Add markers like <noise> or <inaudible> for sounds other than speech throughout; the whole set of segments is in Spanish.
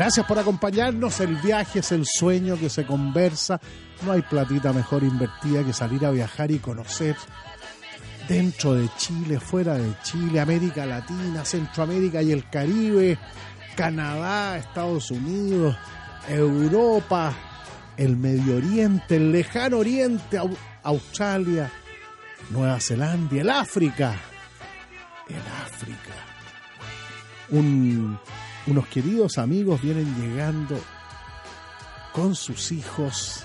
Gracias por acompañarnos. El viaje es el sueño que se conversa. No hay platita mejor invertida que salir a viajar y conocer dentro de Chile, fuera de Chile, América Latina, Centroamérica y el Caribe, Canadá, Estados Unidos, Europa, el Medio Oriente, el lejano Oriente, Australia, Nueva Zelanda, el África, el África. Un unos queridos amigos vienen llegando con sus hijos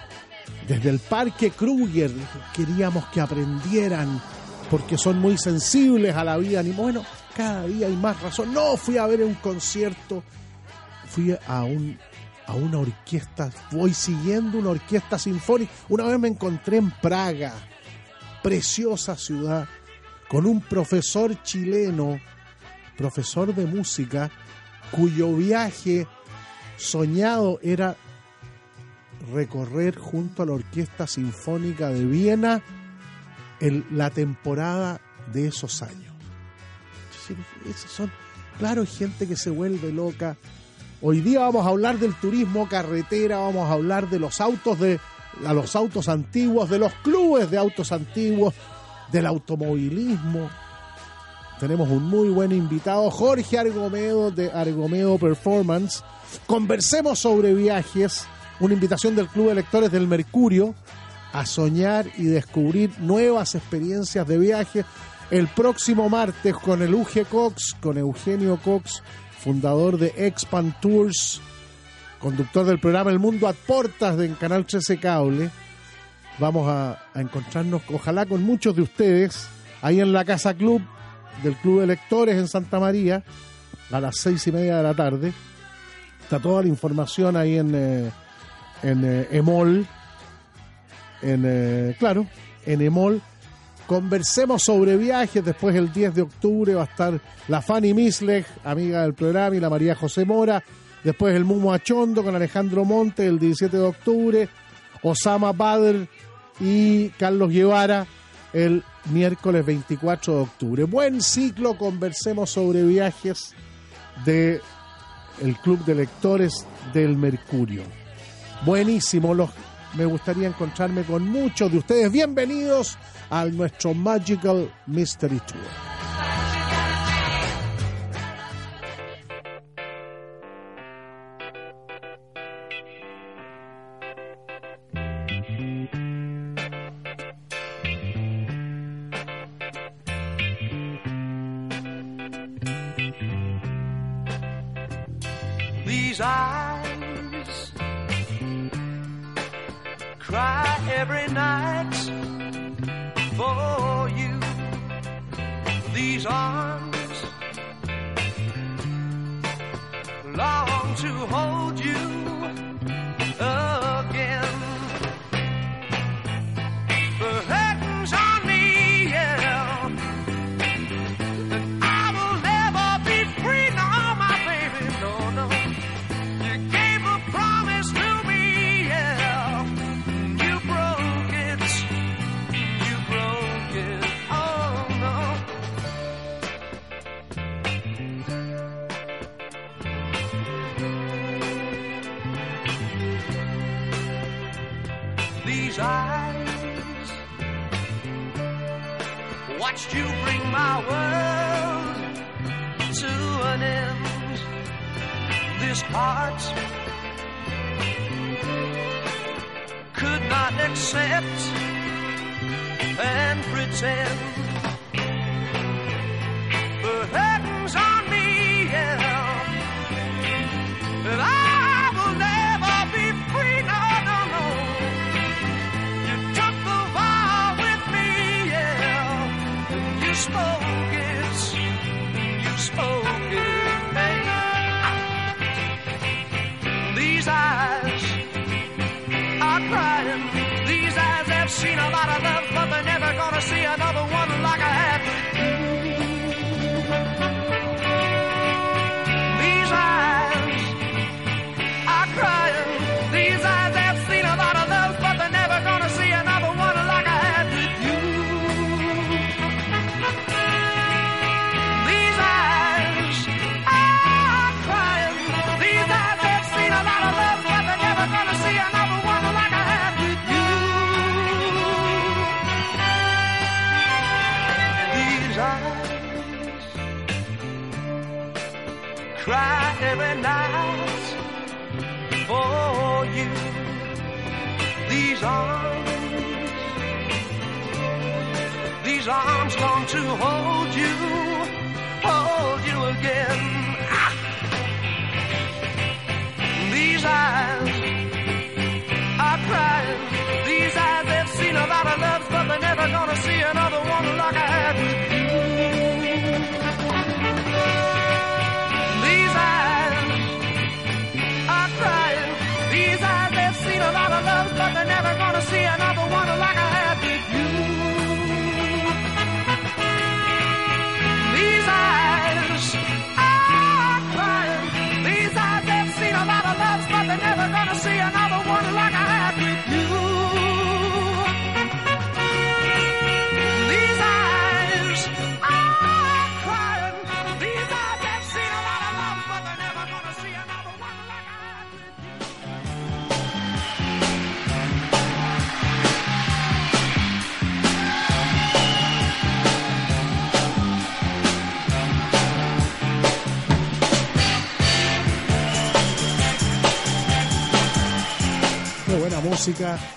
desde el Parque Kruger. Queríamos que aprendieran porque son muy sensibles a la vida. Y bueno, cada día hay más razón. No, fui a ver un concierto, fui a un a una orquesta, voy siguiendo una orquesta sinfónica. Una vez me encontré en Praga, preciosa ciudad, con un profesor chileno, profesor de música, cuyo viaje soñado era recorrer junto a la Orquesta Sinfónica de Viena en la temporada de esos años. Esos son, claro, gente que se vuelve loca. Hoy día vamos a hablar del turismo carretera, vamos a hablar de los autos de a los autos antiguos, de los clubes de autos antiguos, del automovilismo, tenemos un muy buen invitado, Jorge Argomedo de Argomedo Performance. Conversemos sobre viajes, una invitación del Club de Lectores del Mercurio a soñar y descubrir nuevas experiencias de viaje el próximo martes con el UG Cox, con Eugenio Cox, fundador de Expand Tours, conductor del programa El Mundo a Portas de Canal 13 Cable. Vamos a, a encontrarnos, ojalá con muchos de ustedes, ahí en la Casa Club del Club de Lectores en Santa María a las seis y media de la tarde. Está toda la información ahí en, eh, en eh, Emol. En, eh, claro, en Emol. Conversemos sobre viajes. Después, el 10 de octubre, va a estar la Fanny Misleg, amiga del programa, y la María José Mora. Después, el Mumo Achondo con Alejandro Monte, el 17 de octubre. Osama Badr y Carlos Guevara el miércoles 24 de octubre. Buen ciclo, conversemos sobre viajes de Club de Lectores del Mercurio. Buenísimo, los, me gustaría encontrarme con muchos de ustedes. Bienvenidos a nuestro Magical Mystery Tour.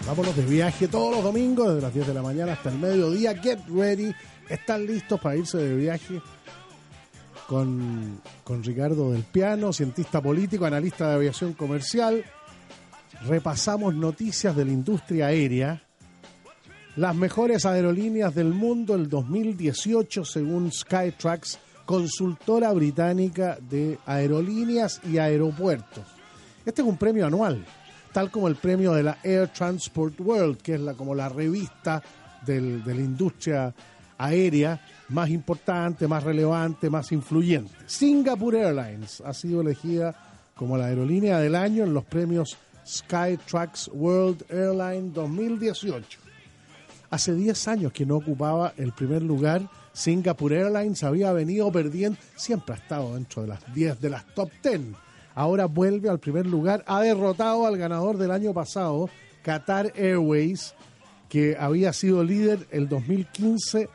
Vámonos de viaje todos los domingos, desde las 10 de la mañana hasta el mediodía. Get ready. ¿Están listos para irse de viaje? Con, con Ricardo del Piano, cientista político, analista de aviación comercial. Repasamos noticias de la industria aérea. Las mejores aerolíneas del mundo el 2018 según Skytrax, consultora británica de aerolíneas y aeropuertos. Este es un premio anual, tal como el premio de la Air Transport World, que es la, como la revista del- de la industria aérea más importante, más relevante, más influyente. Singapore Airlines ha sido elegida como la aerolínea del año en los premios Skytrax World Airline 2018. Hace 10 años que no ocupaba el primer lugar. Singapore Airlines había venido perdiendo, siempre ha estado dentro de las 10 de las top 10. Ahora vuelve al primer lugar. Ha derrotado al ganador del año pasado, Qatar Airways, que había sido líder el 2015,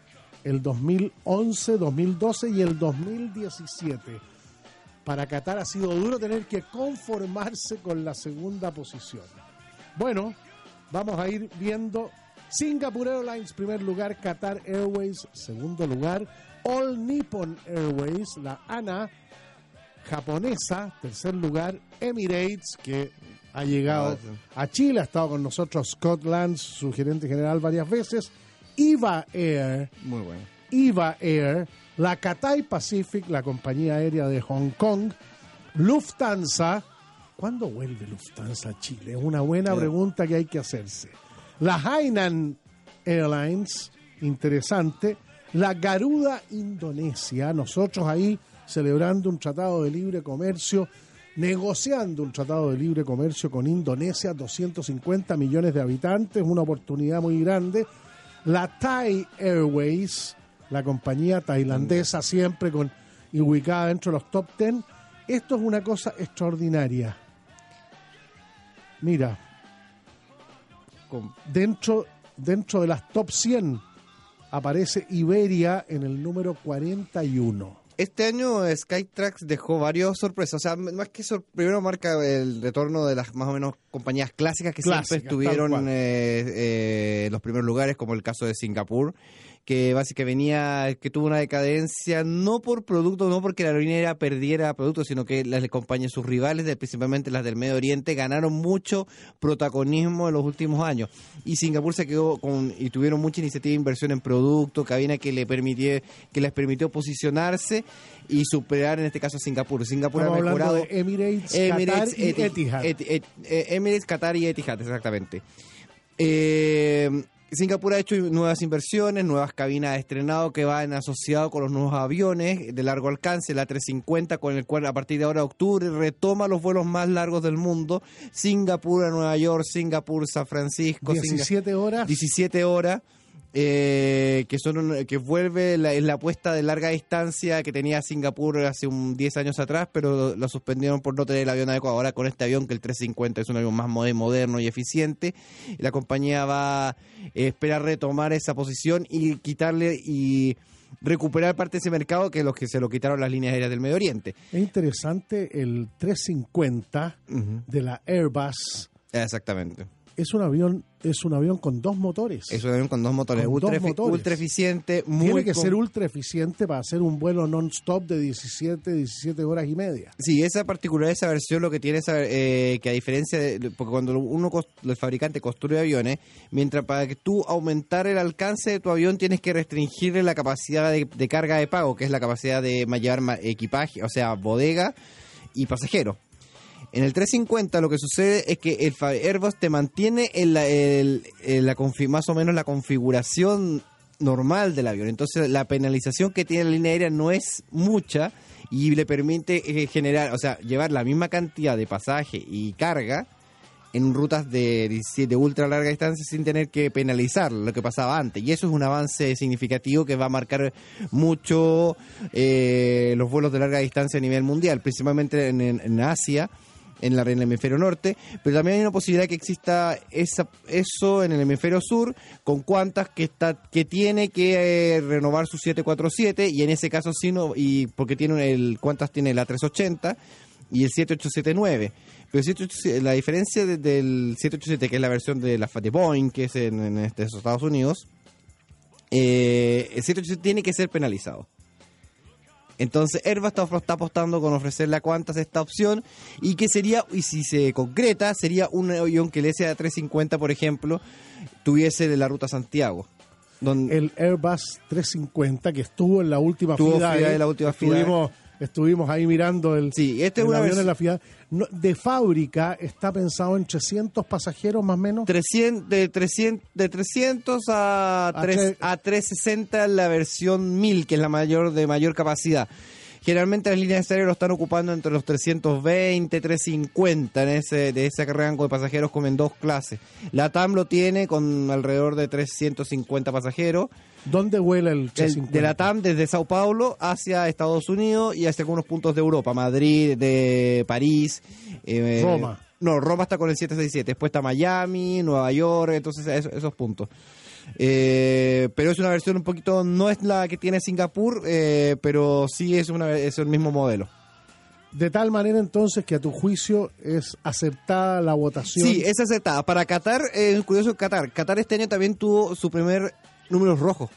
el 2011, 2012 y el 2017. Para Qatar ha sido duro tener que conformarse con la segunda posición. Bueno, vamos a ir viendo Singapore Airlines, primer lugar, Qatar Airways, segundo lugar, All Nippon Airways, la ANA japonesa, tercer lugar, Emirates, que ha llegado a Chile, ha estado con nosotros Scott Lance, su gerente general varias veces, Iva Air, Muy bueno. Iva Air, la Cathay Pacific, la compañía aérea de Hong Kong, Lufthansa. ¿Cuándo vuelve Lufthansa a Chile? Es una buena pregunta que hay que hacerse. La Hainan Airlines, interesante. La Garuda Indonesia, nosotros ahí celebrando un tratado de libre comercio, negociando un tratado de libre comercio con Indonesia, 250 millones de habitantes, una oportunidad muy grande. La Thai Airways, la compañía tailandesa, siempre con y ubicada dentro de los top 10. Esto es una cosa extraordinaria. Mira, Dentro, dentro de las top 100 aparece Iberia en el número 41. Este año Skytrax dejó varios sorpresas. O sea, más que sor- primero marca el retorno de las más o menos compañías clásicas que siempre estuvieron eh, eh, en los primeros lugares, como el caso de Singapur, que básicamente venía, que tuvo una decadencia no por producto, no porque la aerolínea perdiera productos, sino que las compañías, sus rivales, principalmente las del Medio Oriente, ganaron mucho protagonismo en los últimos años. Y Singapur se quedó con, y tuvieron mucha iniciativa de inversión en producto, cabina que le permitió, que les permitió posicionarse y superar en este caso a Singapur. Singapur Estamos ha mejorado. de Emirates, Emirates, Qatar y Eti- Etihad. Eti- Et- eh, Emirates, Qatar y Etihad, exactamente. Eh, Singapur ha hecho nuevas inversiones, nuevas cabinas estrenado que van asociado con los nuevos aviones de largo alcance, la 350, con el cual a partir de ahora de octubre retoma los vuelos más largos del mundo. Singapur a Nueva York, Singapur, San Francisco, Singa- 17 horas. 17 horas. Eh, que son un- que vuelve la, es la apuesta de larga distancia que tenía Singapur hace un 10 años atrás, pero lo suspendieron por no tener el avión adecuado. Ahora con este avión, que el 350 es un avión más mode- moderno y eficiente, la compañía va a esperar retomar esa posición y quitarle y recuperar parte de ese mercado que los que se lo quitaron las líneas aéreas del Medio Oriente. Es interesante el 350 de la Airbus. Exactamente. Es un avión, es un avión con dos motores. Es un avión con dos motores, Con ultra, dos motores. ultra eficiente, muy Tiene que ser ultra eficiente para hacer un vuelo non-stop de 17, 17 horas y media. Sí, esa particularidad de esa versión lo que tiene es eh, que a diferencia de, porque cuando uno el fabricante construye aviones, mientras para que tú aumentar el alcance de tu avión tienes que restringirle la capacidad de, de carga de pago, que es la capacidad de llevar equipaje, o sea, bodega y pasajeros. En el 350 lo que sucede es que el Airbus te mantiene en la, el- más o menos la configuración normal del avión. Entonces la penalización que tiene la línea aérea no es mucha y le permite eh, generar, o sea, llevar la misma cantidad de pasaje y carga en rutas de, 17 de ultra larga distancia sin tener que penalizar lo que pasaba antes. Y eso es un avance significativo que va a marcar mucho eh, los vuelos de larga distancia a nivel mundial, principalmente en, en- en Asia, en, la, en el hemisferio norte, pero también hay una posibilidad que exista esa, eso en el hemisferio sur, con cuantas que está que tiene que eh, renovar su 747 y en ese caso sí no, y porque tiene el cuántas tiene la 380 y el 7879. Pero el 787 la diferencia de- del 787, que es la versión de la de Boeing, que es en, en este- Estados Unidos, eh, el 787 tiene que ser penalizado. Entonces Airbus está, está apostando con ofrecerle a Qantas esta opción y que sería, y si se concreta, sería un avión que el SA350, por ejemplo, tuviese de la ruta Santiago. Donde, El Airbus 350 que estuvo en la última FIDAE, FIDAE, la última estuvimos, estuvimos ahí mirando el, Sí, este es el una avión en la FIDAE. No, de fábrica está pensado en 300 pasajeros más o menos. 300, de, 300, de 300 a, A 3, tre- a 360 la versión 1000, que es la mayor de mayor capacidad. Generalmente las líneas aéreas lo están ocupando entre los 320, 350 en ese, de ese rango de pasajeros como en dos clases. La TAM lo tiene con alrededor de 350 pasajeros. ¿Dónde vuela el El- 350? de la TAM desde Sao Paulo hacia Estados Unidos y hacia algunos puntos de Europa, Madrid, de París, eh, Roma. No, Roma está con el 767, después está Miami, Nueva York, entonces esos, esos puntos. Eh, pero es una versión un poquito, no es la que tiene Singapur, eh, pero sí es, una, es el mismo modelo. De tal manera entonces que a tu juicio es aceptada la votación. Sí, es aceptada. Para Qatar, eh, es curioso Qatar. Qatar este año también tuvo su primer número rojo.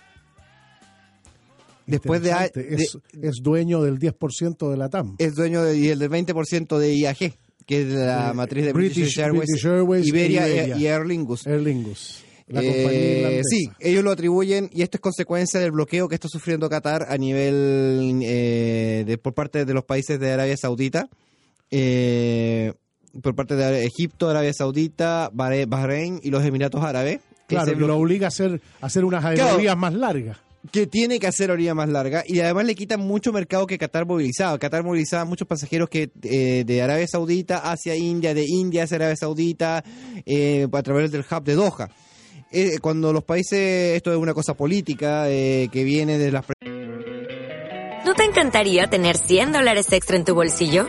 Después de, es, es dueño del 10% de la TAM. es dueño de- y el del 20% de IAG, que es la Eh, matriz de British- British, Airways, British Airways Iberia, e Iberia. y Aer Lingus. Aer Lingus, la Eh, sí, ellos lo atribuyen y esto es consecuencia del bloqueo que está sufriendo Qatar a nivel eh, de, por parte de los países de Arabia Saudita, eh, por parte de Egipto, Arabia Saudita, Bahre- Bahrein y los Emiratos Árabes. Claro, que lo obliga a hacer, a hacer unas Claro. aerolíneas más largas. que tiene que hacer orilla más larga y además le quitan mucho mercado que Qatar movilizaba. Qatar movilizaba muchos pasajeros que eh, de Arabia Saudita hacia India, de India hacia Arabia Saudita, eh, a través del hub de Doha. Eh, cuando los países, esto es una cosa política eh, que viene de las ¿No te encantaría tener 100 dólares extra en tu bolsillo?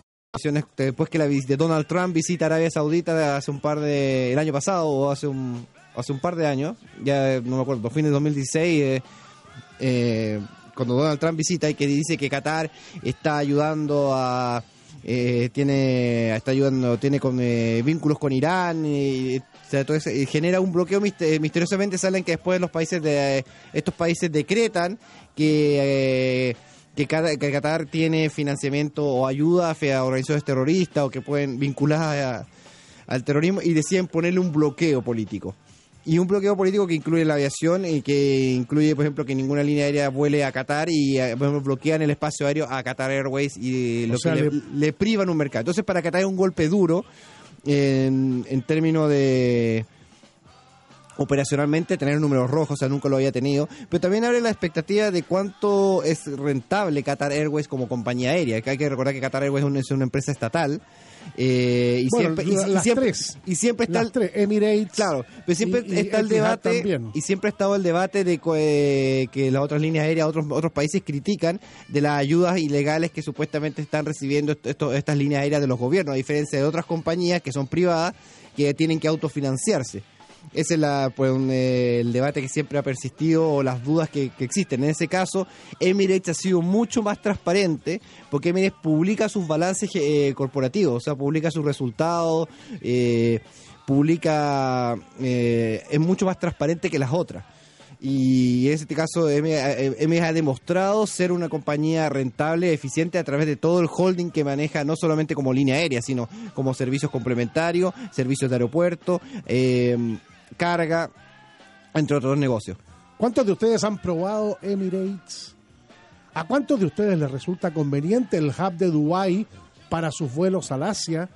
Después que la Donald Trump visita Arabia Saudita hace un par de. el año pasado o hace un, hace un par de años, ya no me acuerdo, fines de 2016, eh, eh, cuando Donald Trump visita y que dice que Qatar está ayudando a. eh, tiene está ayudando tiene con, eh, vínculos con Irán y, todo ese- y genera un bloqueo miste- misteriosamente salen que después los países de estos países decretan que eh, que, Qatar, que Qatar tiene financiamiento o ayuda a organizaciones terroristas o que pueden vincular a- al terrorismo y deciden ponerle un bloqueo político. Y un bloqueo político que incluye la aviación y que incluye, por ejemplo, que ninguna línea aérea vuele a Qatar y eh, por ejemplo, bloquean el espacio aéreo a Qatar Airways y lo O sea, que le, le- le privan un mercado. Entonces, para Qatar es un golpe duro en, en términos de operacionalmente tener números rojos, o sea, nunca lo había tenido, pero también abre la expectativa de cuánto es rentable Qatar Airways como compañía aérea, que hay que recordar que Qatar Airways es una, es una empresa estatal eh, y, Bueno, siempre, y- la- y las siempre, tres. y siempre está el- tres, Emirates. Claro, pero siempre y- está el debate y siempre ha estado el debate de eh, que las otras líneas aéreas, otros otros países critican de las ayudas ilegales que supuestamente están recibiendo esto- estas líneas aéreas de los gobiernos, a diferencia de otras compañías que son privadas que tienen que autofinanciarse. Ese es la, pues, un, eh, el debate que siempre ha persistido o las dudas que, existen. En ese caso, Emirates ha sido mucho más transparente porque Emirates publica sus balances eh, corporativos, o sea, publica sus resultados, eh, publica, eh, es mucho más transparente que las otras. Y en este caso, Emirates ha demostrado ser una compañía rentable, eficiente a través de todo el holding que maneja, no solamente como línea aérea, sino como servicios complementarios, servicios de aeropuerto, eh, carga, entre otros negocios. ¿Cuántos de ustedes han probado Emirates? ¿A cuántos de ustedes les resulta conveniente el hub de Dubái para sus vuelos al Asia?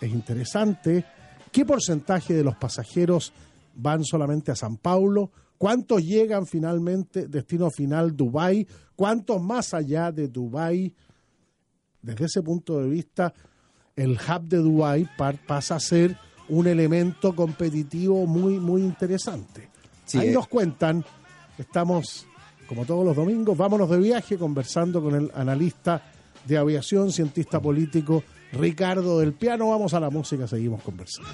Es interesante. ¿Qué porcentaje de los pasajeros van solamente a San Paulo? ¿Cuántos llegan finalmente, destino final Dubái? ¿Cuántos más allá de Dubái? Desde ese punto de vista, el hub de Dubái pasa a ser un elemento competitivo muy, muy interesante. Sí, Ahí eh. nos cuentan, estamos, como todos los domingos, vámonos de viaje conversando con el analista de aviación, cientista político Ricardo del Piano. Vamos a la música, seguimos conversando.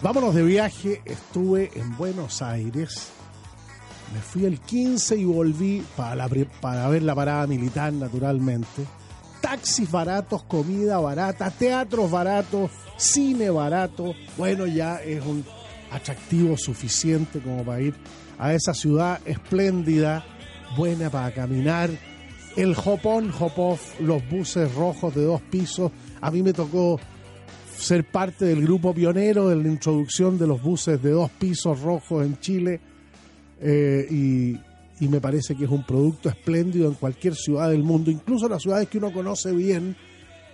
Vámonos de viaje, estuve en Buenos Aires, me fui el 15 y volví para, para ver la parada militar naturalmente. Taxis baratos, comida barata, teatros baratos, cine barato. Bueno, ya es un atractivo suficiente como para ir a esa ciudad espléndida, buena para caminar. El hop-on, hop-off, los buses rojos de dos pisos. A mí me tocó ser parte del grupo pionero de la introducción de los buses de dos pisos rojos en Chile eh, y, y me parece que es un producto espléndido en cualquier ciudad del mundo, incluso las ciudades que uno conoce bien,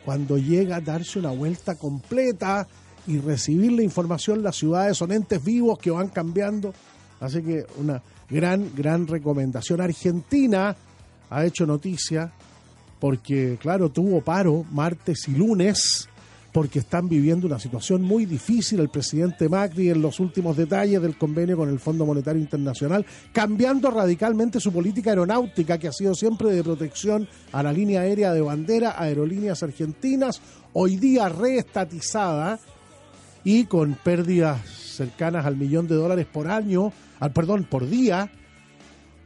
cuando llega a darse una vuelta completa y recibir la información, las ciudades son entes vivos que van cambiando, así que una gran, gran recomendación. Argentina ha hecho noticia porque, claro, tuvo paro martes y lunes porque están viviendo una situación muy difícil el presidente Macri en los últimos detalles del convenio con el Fondo Monetario Internacional, cambiando radicalmente su política aeronáutica, que ha sido siempre de protección a la línea aérea de bandera, aerolíneas argentinas, hoy día reestatizada y con pérdidas cercanas al millón de dólares por año, al perdón, por día.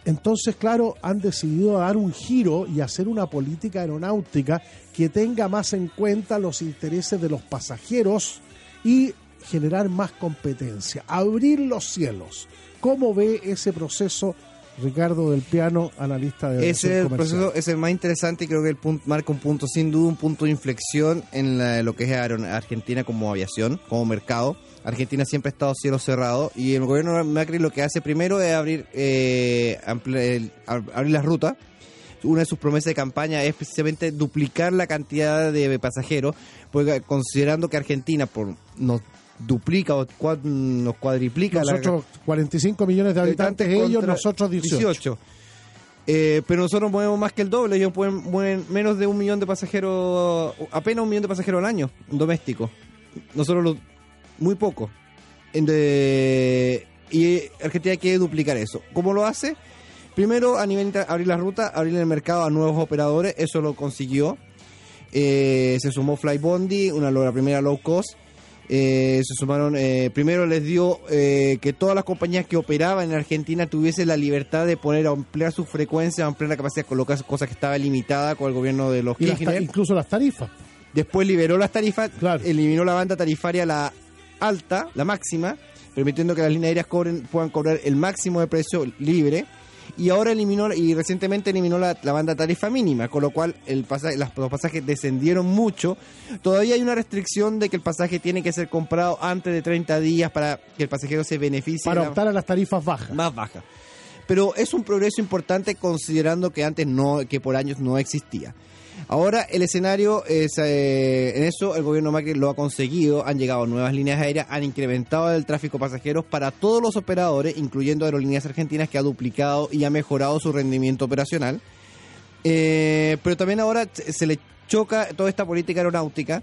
Entonces, claro, han decidido dar un giro y hacer una política aeronáutica que tenga más en cuenta los intereses de los pasajeros y generar más competencia, abrir los cielos. ¿Cómo ve ese proceso Ricardo del Piano, analista de Ese es el proceso, es el más interesante y creo que el punto, marca un punto, sin duda, un punto de inflexión en la- lo que es Argentina como aviación, como mercado. Argentina siempre ha estado cielo cerrado y el gobierno de Macri lo que hace primero es abrir, eh, el- abrir las rutas. Una de sus promesas de campaña es precisamente duplicar la cantidad de pasajeros, porque considerando que Argentina por nos duplica o cua- nos cuadriplica la Nosotros 45 millones de habitantes, ellos, nosotros 18. Eh, pero nosotros movemos más que el doble, ellos pueden mueven menos de un millón de pasajeros, apenas un millón de pasajeros al año, domésticos. Nosotros lo- muy poco. En de- y Argentina quiere duplicar eso. ¿Cómo lo hace? Primero, a nivel abrir la ruta, abrir el mercado a nuevos operadores, eso lo consiguió. Eh, se sumó Flybondi, una la primera low cost. Eh, se sumaron, eh, primero les dio eh, que todas las compañías que operaban en Argentina tuviesen la libertad de poner a ampliar su frecuencia, ampliar la capacidad de colocar cosas que estaba limitada con el gobierno de los Y las Kirchner. incluso las tarifas. Después liberó las tarifas, Claro. eliminó la banda tarifaria, la alta, la máxima, permitiendo que las líneas aéreas cobren, puedan cobrar el máximo de precio libre. Y ahora eliminó, y recientemente eliminó la, la banda tarifa mínima, con lo cual el pasaje, las- los pasajes descendieron mucho. Todavía hay una restricción de que el pasaje tiene que ser comprado antes de 30 días para que el pasajero se beneficie Para la- optar a las tarifas bajas. más baja. Pero es un progreso importante considerando que antes no, que por años no existía. Ahora el escenario es eh, en eso el gobierno Macri lo ha conseguido, han llegado nuevas líneas aéreas, han incrementado el tráfico pasajeros para todos los operadores, incluyendo aerolíneas argentinas que ha duplicado y ha mejorado su rendimiento operacional. Eh, pero también ahora se le choca toda esta política aeronáutica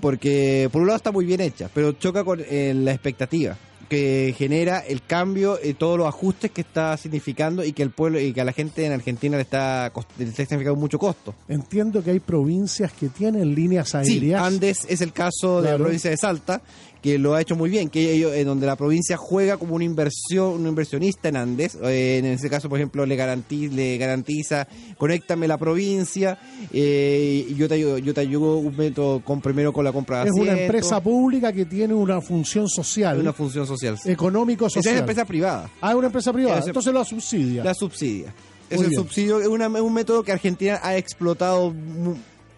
porque por un lado está muy bien hecha, pero choca con eh, la expectativa. Que genera el cambio y todos los ajustes que está significando y que el pueblo y que a la gente en Argentina le está, le está significando mucho costo. Entiendo que hay provincias que tienen líneas Sí, aéreas. Andes es el caso de la provincia de Salta, que lo ha hecho muy bien, que ellos, en donde la provincia juega como una inversión, un inversionista en Andes. eh, en ese caso, por ejemplo, le garantiza, le garantiza conéctame la provincia, eh, y yo te ayudo, yo te ayudo un método con primero con la compra de es una empresa pública que tiene una función social, una función social. económico Esa es una empresa privada. Ah, es una empresa privada, Ese- entonces lo subsidia. La subsidia. Es el subsidio, es, una- es un método que Argentina ha explotado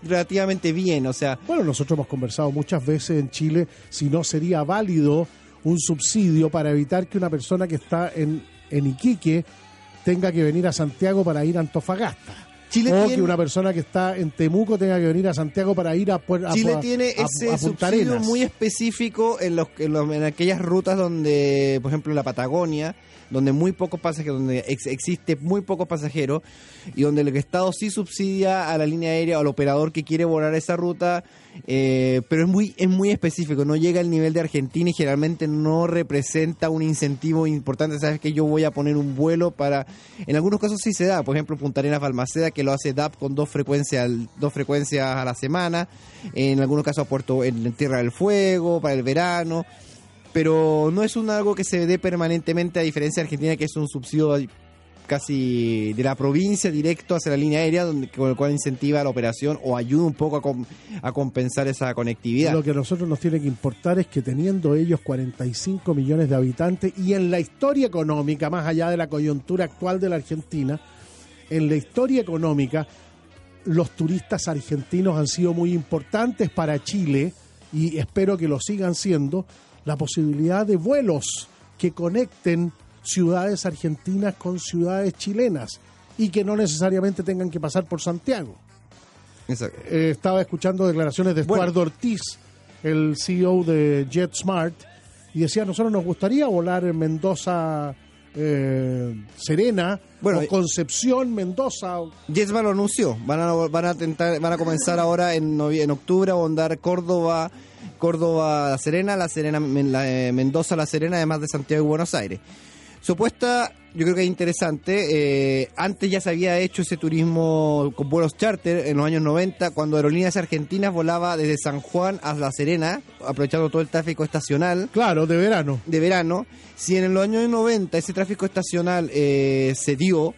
relativamente bien, o sea, Bueno, nosotros hemos conversado muchas veces en Chile si no sería válido un subsidio para evitar que una persona que está en, en Iquique tenga que venir a Santiago para ir a Antofagasta. Chile o tiene- que una persona que está en Temuco tenga que venir a Santiago para ir a, a, Chile a- tiene a- ese subsidio muy específico en, los, en, los- en aquellas rutas donde, por ejemplo, la Patagonia, donde muy pocos pasajeros, donde ex- existe muy pocos pasajeros y donde el Estado sí subsidia a la línea aérea o al operador que quiere volar esa ruta, eh, pero es muy es muy específico, no llega al nivel de Argentina y generalmente no representa un incentivo importante. Sabes que yo voy a poner un vuelo para, en algunos casos sí se da, por ejemplo Punta Arenas Balmaceda que lo hace DAP con dos frecuencias dos frecuencias a la semana, en algunos casos a Puerto en Tierra del Fuego para el verano pero no es un algo que se dé permanentemente a diferencia de Argentina que es un subsidio casi de la provincia directo hacia la línea aérea donde con el cual incentiva la operación o ayuda un poco a, com- a compensar esa conectividad. Lo que a nosotros nos tiene que importar es que teniendo ellos 45 millones de habitantes y en la historia económica, más allá de la coyuntura actual de la Argentina, en la historia económica, los turistas argentinos han sido muy importantes para Chile y espero que lo sigan siendo, la posibilidad de vuelos que conecten ciudades argentinas con ciudades chilenas y que no necesariamente tengan que pasar por Santiago. Exacto. Eh, estaba escuchando declaraciones de Bueno. Eduardo Ortiz, el CEO de JetSmart, y decía, nosotros nos gustaría volar en Mendoza, eh, Serena, Bueno, o eh, Concepción, Mendoza. Jetsman lo anunció, van a, van a tentar, van a comenzar ahora en, en octubre a andar Córdoba, Córdoba, La Serena, La Serena, la, eh, Mendoza, La Serena, además de Santiago y Buenos Aires. Supuesta, yo creo que es interesante, eh, antes ya se había hecho ese turismo con vuelos charter en los años 90, cuando Aerolíneas Argentinas volaba desde San Juan a La Serena, aprovechando todo el tráfico estacional Claro, de verano. de verano, si en los años 90 ese tráfico estacional eh, se dio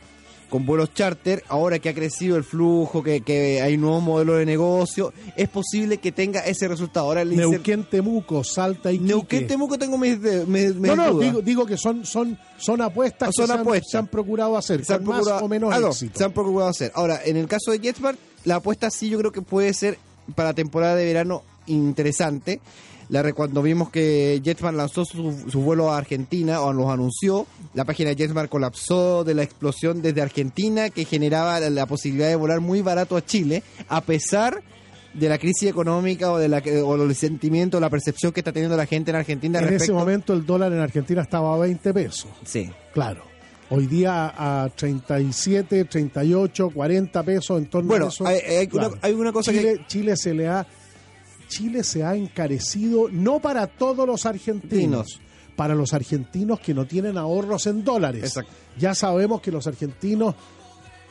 con vuelos charter, ahora que ha crecido el flujo, que, que hay nuevos modelos de negocio, es posible que tenga ese resultado. Ahora el Neuquén, Temuco, Salta y Neuquén, Temuco tengo mis, mis- mis No, no, dudas. digo, digo que son, son, son apuestas Son que se han- apuestas. se han procurado hacer, Se han con más procurado- o menos ah, no, éxito. se han procurado hacer. Ahora, en el caso de JetSmart, la apuesta sí yo creo que puede ser para temporada de verano interesante. La, cuando vimos que JetSmart lanzó su, su vuelo a Argentina o los anunció, la página de JetSmart colapsó de la explosión desde Argentina que generaba la, la posibilidad de volar muy barato a Chile, a pesar de la crisis económica o de la que- o el sentimiento, la percepción que está teniendo la gente en Argentina en respecto ese momento el dólar en Argentina estaba a 20 pesos. Sí. Claro. Hoy día a 37, 38, 40 pesos en torno Bueno, a eso. hay- hay una- hay una cosa Chile, que- Chile se le ha Chile se ha encarecido no para todos los argentinos, para los argentinos que no tienen ahorros en dólares. Exacto. Ya sabemos que los argentinos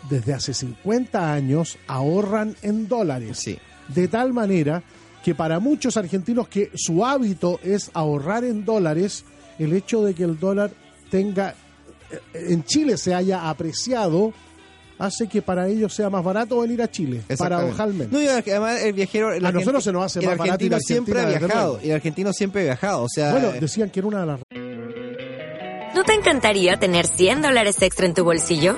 desde hace 50 años ahorran en dólares. Sí. De tal manera que para muchos argentinos que su hábito es ahorrar en dólares, el hecho de que el dólar tenga eh, en Chile se haya apreciado hace que para ellos sea más barato venir a Chile, paradojalmente. No, y además el viajero... el A nosotros se nos hace el más barato ir a siempre ha viajado. Y el argentino siempre ha viajado. O sea, bueno, decían que era una de las ¿No te encantaría tener 100 dólares extra en tu bolsillo?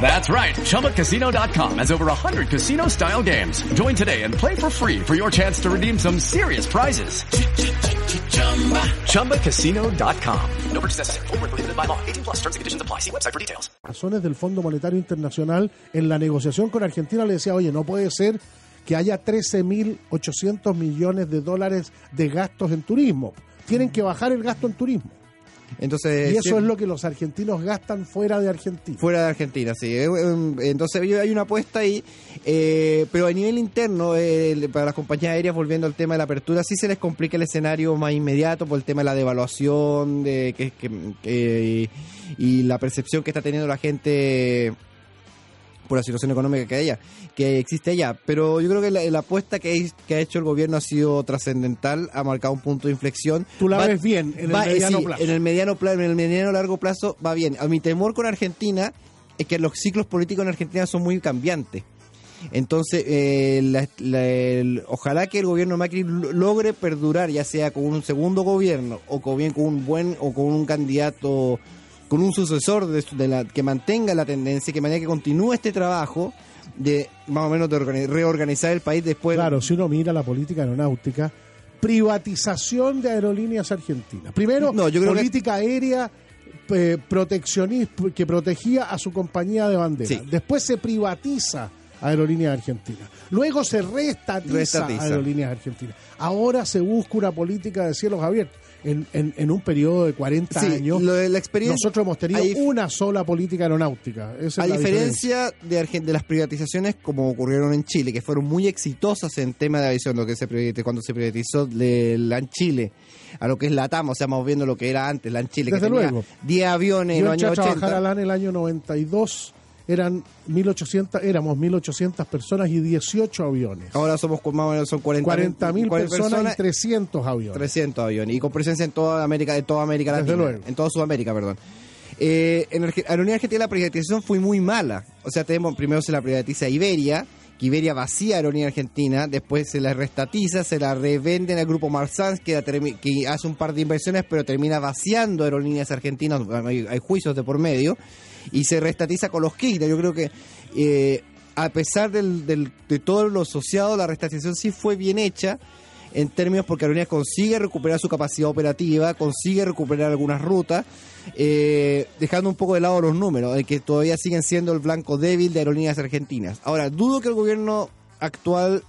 That's right. ChumbaCasino.com has over 100 casino style games. Join today and play for free for your chance to redeem some serious prizes. ChumbaCasino.com. No purchase necessary. Void where prohibited by law. 18 plus terms and conditions apply. See website for details. razones del Fondo Monetario Internacional en la negociación con Argentina le decía, oye, no puede ser que haya 13.800 millones de dólares de gastos en turismo. Tienen que bajar el gasto en turismo. Entonces, Y eso sí, es lo que los argentinos gastan fuera de Argentina. fuera de Argentina, sí. Eh, Entonces hay una apuesta ahí, eh, pero a nivel interno, eh, para las compañías aéreas, volviendo al tema de la apertura, sí se les complica el escenario más inmediato por el tema de la devaluación de que, que- que- y la percepción que está teniendo la gente por la situación económica que haya, que existe allá. Pero yo creo que la, la apuesta que, ha hecho el gobierno ha sido trascendental, ha marcado un punto de inflexión. Tú la Va- ves bien en el eh, mediano sí, plazo. En el mediano plazo, en el mediano largo plazo va bien. A mi temor con Argentina es que los ciclos políticos en Argentina son muy cambiantes. Entonces, eh, la- la- el- ojalá que el gobierno Macri lo- logre perdurar, ya sea con un segundo gobierno o con bien con un buen o con un candidato, con un sucesor de, la, que mantenga la tendencia, que manera que continúe este trabajo de más o menos de organi- reorganizar el país después. Claro, si uno mira la política aeronáutica, privatización de aerolíneas argentinas. Primero, No, yo creo que- política aérea eh, proteccionista que protegía a su compañía de bandera. Sí. Después se privatiza Aerolíneas Argentinas. Luego se reestatiza, Reestatiza. Aerolíneas Argentinas. Ahora se busca una política de cielos abiertos. En, en- en un periodo de 40 Sí, años, lo de la experiencia- nosotros hemos tenido una sola política aeronáutica. Esa es A la diferencia de, las privatizaciones como ocurrieron en Chile, que fueron muy exitosas en tema de aviación, lo que se cuando se privatizó de LAN Chile, a lo que es la TAM, o sea, vamos viendo lo que era antes, LAN Chile, Desde que tenía luego. 10 aviones en Yo los entré a años trabajar 80. a LAN el año 92, eran 1800, éramos 1800 personas y 18 aviones. Ahora somos más o menos son 40 40.000 personas, y 300 aviones. 300 aviones y con presencia en toda América, en toda América Latina, luego. en toda Sudamérica, perdón. Eh, en Arge- Aerolínea Argentina la privatización fue muy mala. O sea, tenemos primero se la privatiza Iberia, que vacía Aerolínea Argentina, después se la restatiza, se la revenden al grupo Marsans, que, que hace un par de inversiones, pero termina vaciando Aerolíneas Argentinas, hay, hay juicios de por medio, y se restatiza con los Kirchner. Yo creo que eh, a pesar del, del- de todo lo asociado, la restatización sí fue bien hecha en términos porque Aerolíneas consigue recuperar su capacidad operativa, consigue recuperar algunas rutas, eh, dejando un poco de lado los números, de que todavía siguen siendo el blanco débil de Aerolíneas Argentinas. Ahora, dudo que el gobierno actual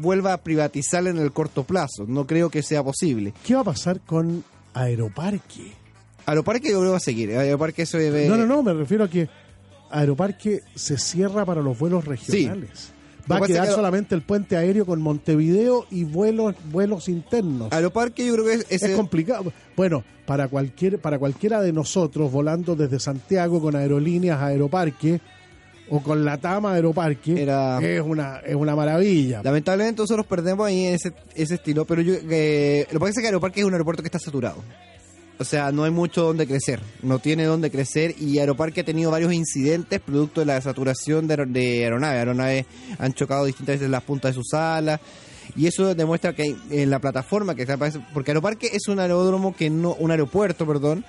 vuelva a privatizar en el corto plazo, no creo que sea posible. ¿Qué va a pasar con Aeroparque? Aeroparque yo creo que va a seguir, Aeroparque eso debe... No, no, no, me refiero a que Aeroparque se cierra para los vuelos regionales. Va a quedar que- solamente el puente aéreo con Montevideo y vuelos vuelos internos. Aeroparque yo creo que es... es complicado. Bueno, para cualquier para cualquiera de nosotros volando desde Santiago con aerolíneas a Aeroparque o con la Tama Aeroparque Era- es una es una maravilla. Lamentablemente nosotros perdemos ahí ese, ese estilo, pero yo eh, lo que pasa es que Aeroparque es un aeropuerto que está saturado. O sea, no hay mucho donde crecer, no tiene donde crecer y Aeroparque ha tenido varios incidentes producto de la saturación de, de aeronaves. Aeronaves han chocado distintas veces las puntas de sus alas y eso demuestra que en la plataforma que está porque Aeroparque es un aeródromo que no un aeropuerto, perdón,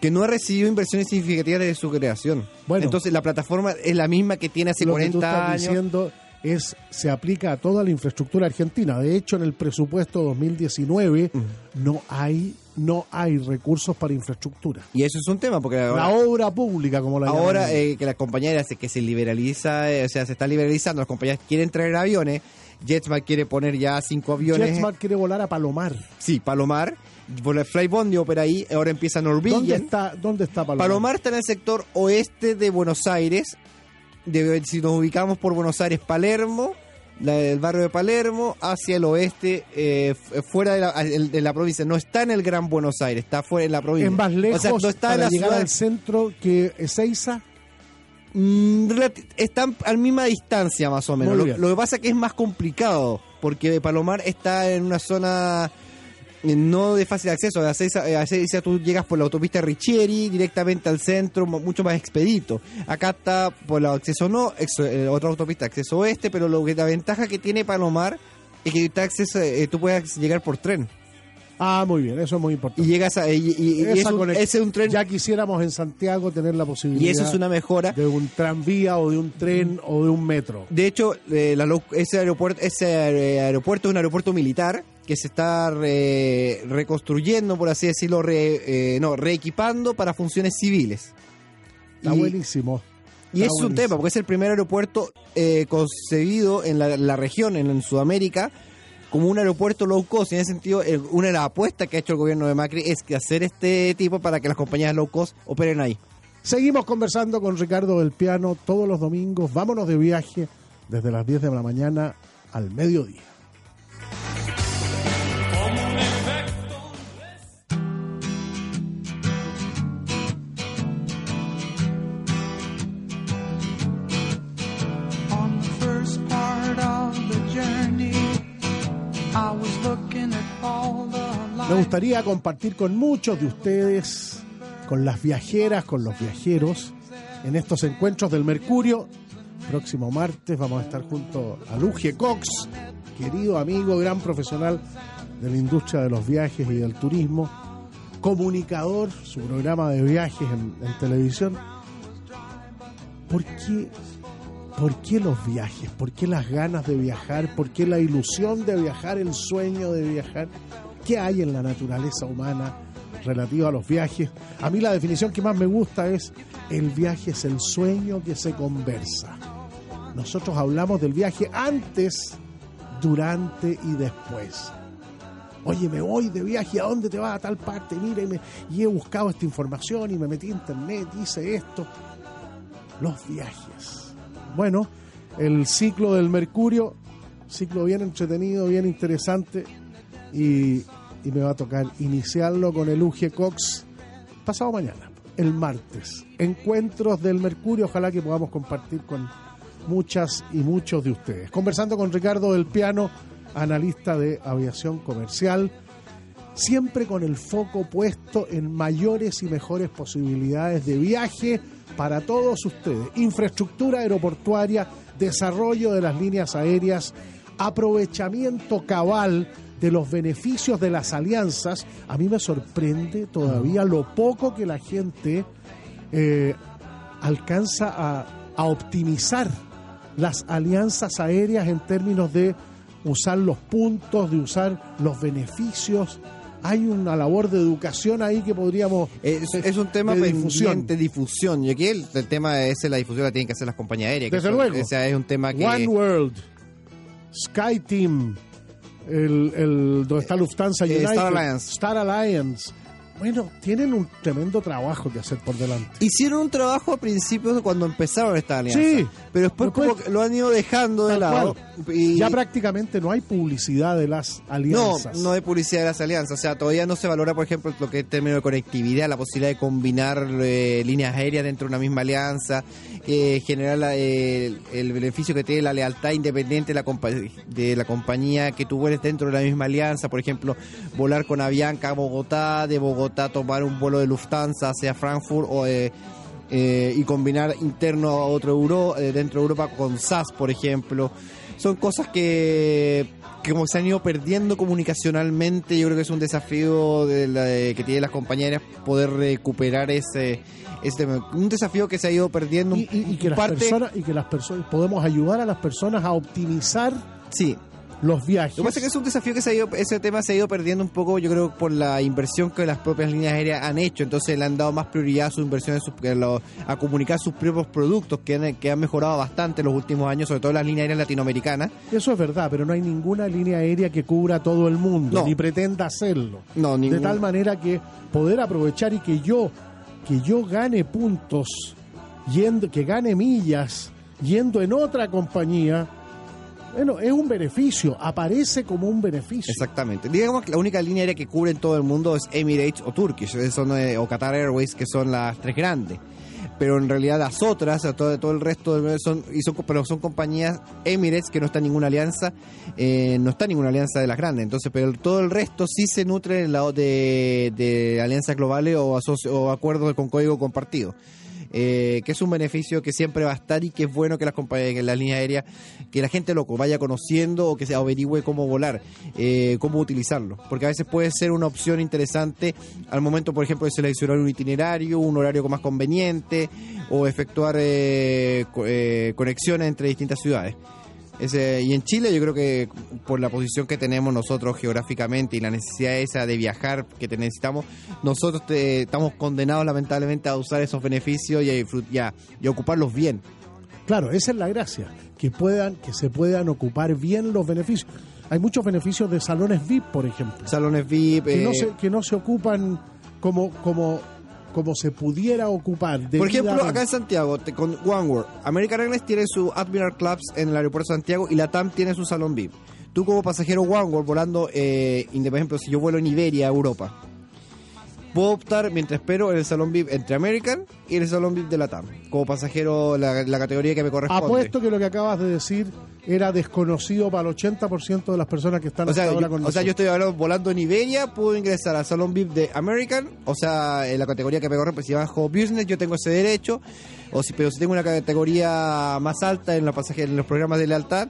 que no ha recibido inversiones significativas desde su creación. Bueno. Entonces la plataforma es la misma que tiene hace Lo que 40 tú estás años. diciendo es se aplica a toda la infraestructura argentina. De hecho, en el presupuesto 2019 no hay no hay recursos para infraestructura. Y eso es un tema, porque ahora, la obra pública, como la ahora, eh, que la compañía hace que se liberaliza, eh, o sea, se está liberalizando, las compañías quieren traer aviones, JetSmart quiere poner ya cinco aviones. JetSmart quiere volar a Palomar. Sí, Palomar, Flybondi opera ahí, ahora empieza Norwegian. ¿Dónde está, ¿Dónde está Palomar? Palomar está en el sector oeste de Buenos Aires. De- si nos ubicamos por Buenos Aires, Palermo, la- el barrio de Palermo, hacia el oeste, eh, fu- fuera de la, de la provincia. No está en el Gran Buenos Aires, está fuera de la provincia. Es más lejos O sea, no está para en la llegar ciudad. al centro que Ezeiza. Mm, están a la misma distancia más o menos. Lo, lo que pasa es que es más complicado, porque Palomar está en una zona no de fácil acceso. A Ezeiza, eh, tú llegas por la autopista Richieri directamente al centro, mu- mucho más expedito. Acá está por el acceso no, eh, otra autopista acceso oeste, pero lo que la ventaja que tiene Palomar es que está acceso, eh, tú puedes llegar por tren. Ah, muy bien, eso es muy importante. Y llegas a. Y, y- y Esa es un, ese es un tren. Ya quisiéramos en Santiago tener la posibilidad Y eso es una mejora. de un tranvía o de un tren o de un metro. De hecho, eh, la ese aeropuerto, ese aer- aeropuerto es un aeropuerto militar que se está re- reconstruyendo, por así decirlo, re- eh, no, reequipando para funciones civiles. Está Y- buenísimo. Y Está es un buenísimo. tema, porque es el primer aeropuerto eh, concebido en la, la región, en, en Sudamérica, como un aeropuerto low cost. Y en ese sentido, el- una de las apuestas que ha hecho el gobierno de Macri es que hacer este tipo para que las compañías low cost operen ahí. Seguimos conversando con Ricardo del Piano todos los domingos. Vámonos de viaje desde las 10 de la mañana al mediodía. Me gustaría compartir con muchos de ustedes, con las viajeras, con los viajeros, en estos encuentros del Mercurio. Próximo martes vamos a estar junto a Lugie Cox, querido amigo, gran profesional de la industria de los viajes y del turismo, comunicador, su programa de viajes en, en televisión. ¿Por qué, ¿Por qué los viajes? ¿Por qué las ganas de viajar? ¿Por qué la ilusión de viajar, el sueño de viajar? ¿Qué hay en la naturaleza humana relativa a los viajes? A mí la definición que más me gusta es el viaje es el sueño que se conversa. Nosotros hablamos del viaje antes, durante y después. Oye, me voy de viaje, ¿a dónde te vas? A tal parte, mira, y, y he buscado esta información y me metí a internet, hice esto. Los viajes. Bueno, el ciclo del Mercurio, ciclo bien entretenido, bien interesante, y, me va a tocar iniciarlo con el UG Cox pasado mañana, el martes. Encuentros del Mercurio, ojalá que podamos compartir con muchas y muchos de ustedes. Conversando con Ricardo del Piano, analista de aviación comercial, siempre con el foco puesto en mayores y mejores posibilidades de viaje para todos ustedes. Infraestructura aeroportuaria, desarrollo de las líneas aéreas, aprovechamiento cabal de los beneficios de las alianzas. A mí me sorprende todavía lo poco que la gente eh, alcanza a, a optimizar las alianzas aéreas en términos de usar los puntos, de usar los beneficios. Hay una labor de educación ahí que podríamos... Es, es un tema de difusión. de difusión. Y aquí el, el tema ese, la difusión la tienen que hacer las compañías aéreas. que Desde son- luego. O sea, es un tema que... One World, Sky Team, el, el, donde está Lufthansa Eh, United, Star Alliance. Star Alliance. Bueno, tienen un tremendo trabajo que hacer por delante. Hicieron un trabajo a principios cuando empezaron esta alianza. Sí. Pero después Después- como que lo han ido dejando de lado. Y Ya prácticamente no hay publicidad de las no, alianzas. no hay publicidad de las alianzas. O sea, todavía no se valora, por ejemplo, lo que es término de conectividad, la posibilidad de combinar eh, líneas aéreas dentro de una misma alianza, eh, generar la- el, el beneficio que tiene la lealtad independiente de la, compa- de la compañía que tú vueles dentro de la misma alianza. Por ejemplo, volar con Avianca a Bogotá, de Bogotá tomar un vuelo de Lufthansa hacia Frankfurt o... eh, eh, y combinar interno a otro euro eh, dentro de Europa con SAS, por ejemplo. Son cosas que, que como se han ido perdiendo comunicacionalmente. Yo creo que es un desafío de la- de- que tienen las compañías aéreas poder recuperar ese, ese un desafío que se ha ido perdiendo y, y- y que las personas y que las personas podemos ayudar a las personas a optimizar sí los viajes. Lo que pasa es que es un desafío que se ha ido, ese tema se ha ido perdiendo un poco, yo creo, por la inversión que las propias líneas aéreas han hecho. Entonces le han dado más prioridad a sus inversiones, a, comunicar sus propios productos, que han, que han mejorado bastante en los últimos años, sobre todo las líneas aéreas latinoamericanas. Eso es verdad, pero no hay ninguna línea aérea que cubra todo el mundo, No. ni pretenda hacerlo. No, De ningún- tal manera que poder aprovechar y que yo, que yo gane puntos, yendo, que gane millas, yendo en otra compañía, bueno, es un beneficio, aparece como un beneficio. Exactamente. Digamos que la única línea aérea que cubre en todo el mundo es Emirates o Turkish, son, o Qatar Airways, que son las tres grandes. Pero en realidad las otras, todo, el resto, son, y son, pero son compañías Emirates que no está en ninguna alianza, eh, no está en ninguna alianza de las grandes. Entonces, pero todo el resto sí se nutre en de, de alianzas globales o acuerdos con código compartido. Eh, que es un beneficio que siempre va a estar y que es bueno que las compañías, que las líneas aéreas, que la gente lo vaya conociendo o que se averigüe cómo volar, eh, cómo utilizarlo, porque a veces puede ser una opción interesante al momento, por ejemplo, de seleccionar un itinerario, un horario más conveniente o efectuar eh, eh, conexiones entre distintas ciudades. Ese- y en Chile yo creo que por la posición que tenemos nosotros geográficamente y la necesidad esa de viajar que te necesitamos, nosotros te- estamos condenados lamentablemente a usar esos beneficios y a, y a- y a ocuparlos bien. Claro, esa es la gracia, que puedan, que se puedan ocupar bien los beneficios. Hay muchos beneficios de salones VIP, por ejemplo, Salones VIP. que, no eh, se, que no se ocupan como, como, como se pudiera ocupar. Por ejemplo, acá en Santiago, te- con OneWorld, American Airlines tiene su Admiral Clubs en el aeropuerto de Santiago y la TAM tiene su salón VIP. Tú como pasajero OneWorld volando, eh, por ejemplo, si yo vuelo en Iberia a Europa, puedo optar mientras espero en el salón VIP entre American y el salón VIP de la TAM. Como pasajero, la, la categoría que me corresponde. Apuesto que lo que acabas de decir era desconocido para el 80% de las personas que están O sea, hasta ahora yo, con o sea, yo estoy hablando, volando en Iberia, puedo ingresar al salón VIP de American, o sea, en la categoría que me corresponde, si bajo Business yo tengo ese derecho, o si, pero si tengo una categoría más alta en, la pasaje- en los programas de lealtad,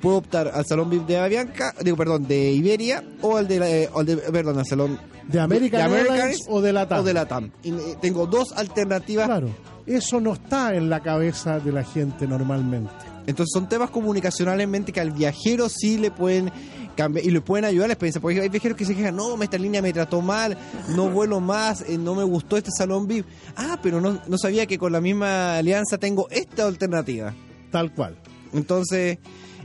puedo optar al salón VIP de Avianca, digo, perdón, de Iberia, o al de, la- eh, o al de perdón, al salón ¿De American Airlines o de la TAM? o de la TAM. Y, eh, tengo dos alternativas. Claro, eso no está en la cabeza de la gente normalmente. Entonces son temas comunicacionalmente que al viajero sí le pueden cambiar y le pueden ayudar a la experiencia. Porque hay viajeros que se quejan, no, esta línea me trató mal, no vuelo más, eh, no me gustó este salón VIP. Ah, pero no, no sabía que con la misma alianza tengo esta alternativa. Tal cual. Entonces,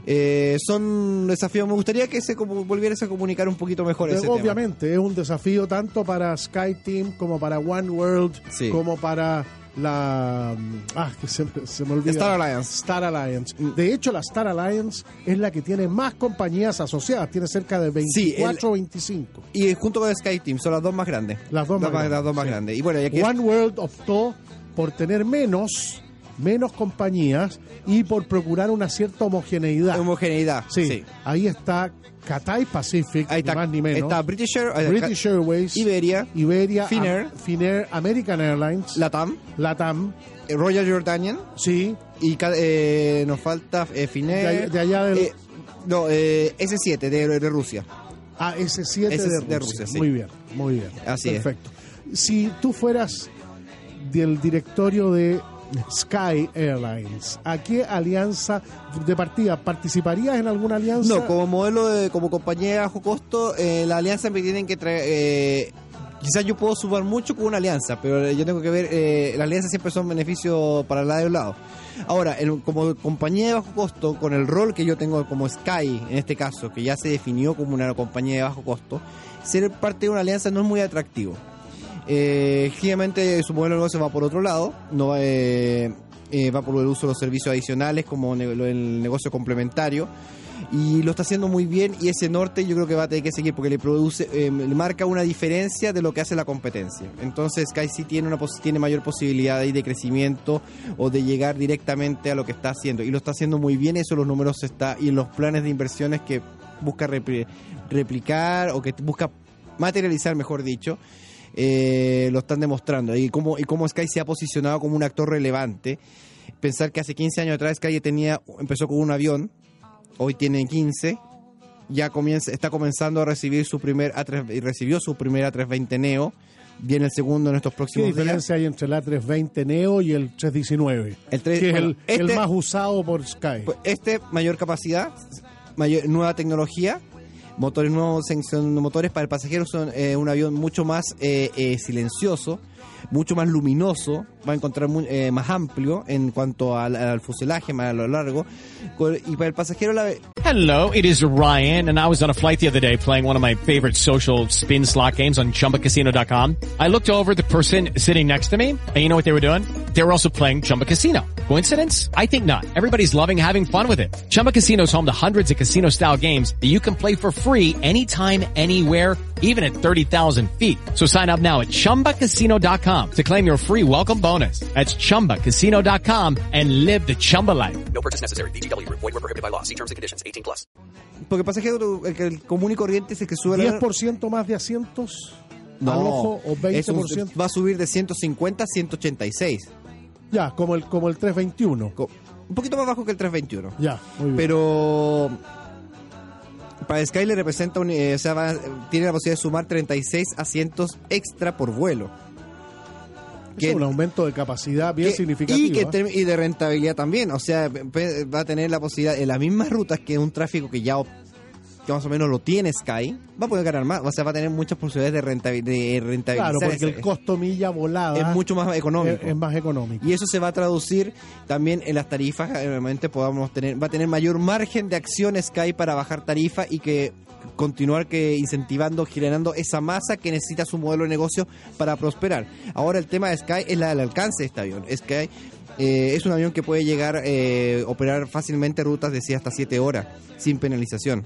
eh, son desafíos. Me gustaría que se volviese a comunicar un poquito mejor ese tema. Obviamente, es un desafío tanto para SkyTeam como para One World, Sí. como para la. Ah, que se, me- se me olvida. Star Alliance. Star Alliance. De hecho, la Star Alliance es la que tiene más compañías asociadas, tiene cerca de 24 o 25. Y junto con SkyTeam son las dos más grandes. Las dos más grandes, las dos más sí. grandes. Y bueno, y aquí One World optó por tener menos, menos compañías y por procurar una cierta homogeneidad. homogeneidad. Sí, sí. ahí está Cathay Pacific, Ahí está, ni más ni menos. está British, Air- eh, British Airways, Iberia, Iberia, Finnair. Am- Finnair, American Airlines, Latam, Latam, eh, Royal Jordanian sí, y eh, nos falta eh, Finnair. de allá del eh, no, eh, S7 de, de Rusia. ah, S7 ese de es Rusia. de Rusia, sí. Muy bien, muy bien. Así es. Perfecto. Si tú fueras del directorio de Sky Airlines, ¿a qué alianza de partida participarías en alguna alianza? No, como modelo, de, como compañía de bajo costo, eh, la alianza me tienen que traer. eh, quizás yo puedo sumar mucho con una alianza, pero yo tengo que ver, eh, las alianzas siempre son beneficios para el lado de un lado. Ahora, el- como compañía de bajo costo, con el rol que yo tengo como Sky, en este caso, que ya se definió como una compañía de bajo costo, ser parte de una alianza no es muy atractivo. Eh, su modelo de negocio va por otro lado, no va, eh, eh, va por el uso de los servicios adicionales como ne- el negocio complementario y lo está haciendo muy bien y ese norte yo creo que va a tener que seguir porque le produce eh, le marca una diferencia de lo que hace la competencia. Entonces Sky sí tiene una tiene mayor posibilidad ahí de crecimiento o de llegar directamente a lo que está haciendo y lo está haciendo muy bien eso los números está y en los planes de inversiones que busca repli- replicar o que busca materializar mejor dicho eh, lo están demostrando y cómo, y cómo Sky se ha posicionado como un actor relevante. Pensar que hace 15 años atrás Sky tenía, empezó con un avión, hoy tiene 15, ya comienza, está comenzando a recibir su primer A3, y recibió su primer A320 Neo, viene el segundo en estos ¿Qué próximos días. diferencia hay entre el A320 Neo y el 319? El tres- que es bueno, el, el este- más usado por Sky. Pues Este, mayor capacidad, mayor, nueva tecnología, motores nuevos, son motores para el pasajero, son eh, un avión mucho más eh, eh, silencioso, mucho más luminoso, va a encontrar mu- eh, más amplio en cuanto al, al fuselaje, más a lo largo, y para el pasajero la, Hello, it is Ryan, and I was on a flight the other day playing one of my favorite social spin slot games on ChumbaCasino.com. I looked over at the person sitting next to me, and you know what they were doing? They were also playing Chumba Casino. Coincidence? I think not. Everybody's loving having fun with it. Chumba Casino is home to hundreds of casino-style games that you can play for free anytime, anywhere, even at 30,000 feet. So sign up now at ChumbaCasino.com to claim your free welcome bonus. That's ChumbaCasino.com and live the Chumba life. No purchase necessary. VGW Group. Void were prohibited by law. See terms and conditions. 18 plus. porque el pasajero, el, que- el común y corriente es el que sube la... 10% más de asientos No, al ojo o es un- 20%. va a subir de 150 a 186. Ya, como el, como el 321. Un poquito más bajo que el 321. Ya, muy bien. Pero para Sky le representa, un, eh, o sea, va- tiene la posibilidad de sumar 36 asientos extra por vuelo. Es un aumento de capacidad bien que- significativo. y, que ¿eh? y de rentabilidad también. O sea, va a tener la posibilidad en las mismas rutas que un tráfico que ya, que más o menos lo tiene Sky, va a poder ganar más. O sea, va a tener muchas posibilidades de, rentabi- de rentabilizar. Claro, porque el costo milla volada es mucho más económico. Es, es más económico. Y eso se va a traducir también en las tarifas. Obviamente podamos tener, va a tener mayor margen de acción Sky para bajar tarifa y que continuar que incentivando, generando esa masa que necesita su modelo de negocio para prosperar. Ahora el tema de Sky es la del alcance de este avión. Sky eh, es un avión que puede llegar eh, operar fácilmente rutas de 6 hasta 7 horas sin penalización.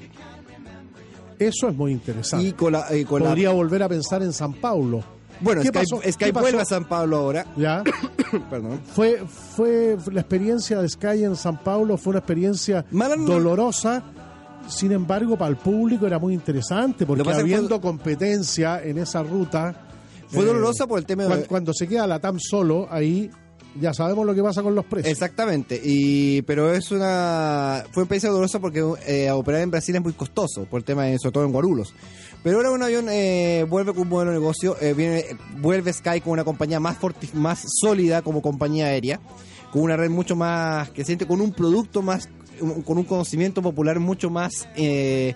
Eso es muy interesante. Y con la, eh, con la- Podría volver a pensar en San Paulo. bueno, ¿Qué Sky, vuelve a San Pablo ahora. ¿Ya? <coughs> Perdón. Fue, fue la experiencia de Sky en San Paulo, fue una experiencia dolorosa. Sin embargo, para el público era muy interesante, porque habiendo competencia en esa ruta. eh, Fue dolorosa por el tema de- cuan- Cuando, se queda la TAM solo, ahí ya sabemos lo que pasa con los precios. Exactamente, y pero es una fue una experiencia dolorosa porque eh, operar en Brasil es muy costoso por el tema de sobre todo en Guarulhos. Pero ahora un avión eh, vuelve con un modelo de negocio, eh, viene, vuelve Sky con una compañía más forti- más sólida como compañía aérea, con una red mucho más que siente con un producto más un- con un conocimiento popular mucho más eh,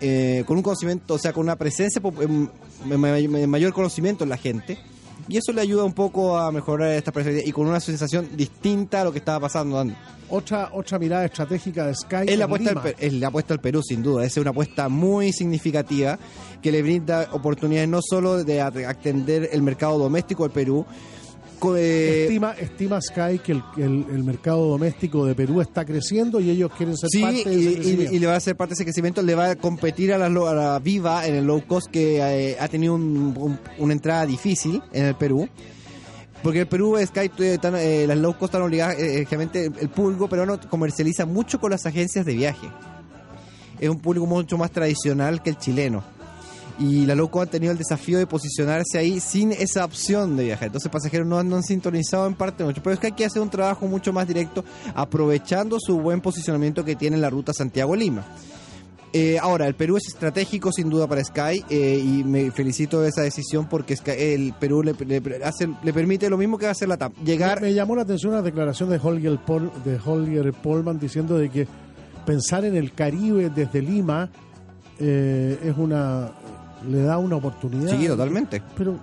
eh, con un conocimiento, o sea, con una presencia, em, ma- ma- mayor conocimiento en la gente. Y eso le ayuda un poco a mejorar esta presencia y con una sensación distinta a lo que estaba pasando antes. Otra, otra mirada estratégica de Sky. Es la, apuesta al, Lima. Es la apuesta al Perú, sin duda. Es una apuesta muy significativa que le brinda oportunidades no solo de at- atender el mercado doméstico del Perú, eh, estima, estima Sky que el, el- el mercado doméstico de Perú está creciendo y ellos quieren ser Sí, parte de y, ese y- crecimiento. y le va a hacer parte de ese crecimiento, le va a competir a la, a la Viva en el low cost que eh, ha tenido un- un- una entrada difícil en el Perú. Porque el Perú, Sky, eh, están, eh, las low cost están obligadas, el público peruano comercializa mucho con las agencias de viaje. Es un público mucho más tradicional que el chileno. Y la low cost ha tenido el desafío de posicionarse ahí sin esa opción de viajar. Entonces pasajeros no no han sintonizado en parte mucho. Pero es que hay que hacer un trabajo mucho más directo aprovechando su buen posicionamiento que tiene en la ruta Santiago-Lima. Eh, ahora, el Perú es estratégico sin duda para Sky eh, y me felicito de esa decisión porque Sky- el Perú le, permite lo mismo que hacer la TAM. Llegar... Me llamó la atención una declaración de Holger, Pol- de Holger Polman diciendo de que pensar en el Caribe desde Lima eh, es una le da una oportunidad. Sí, totalmente. Pero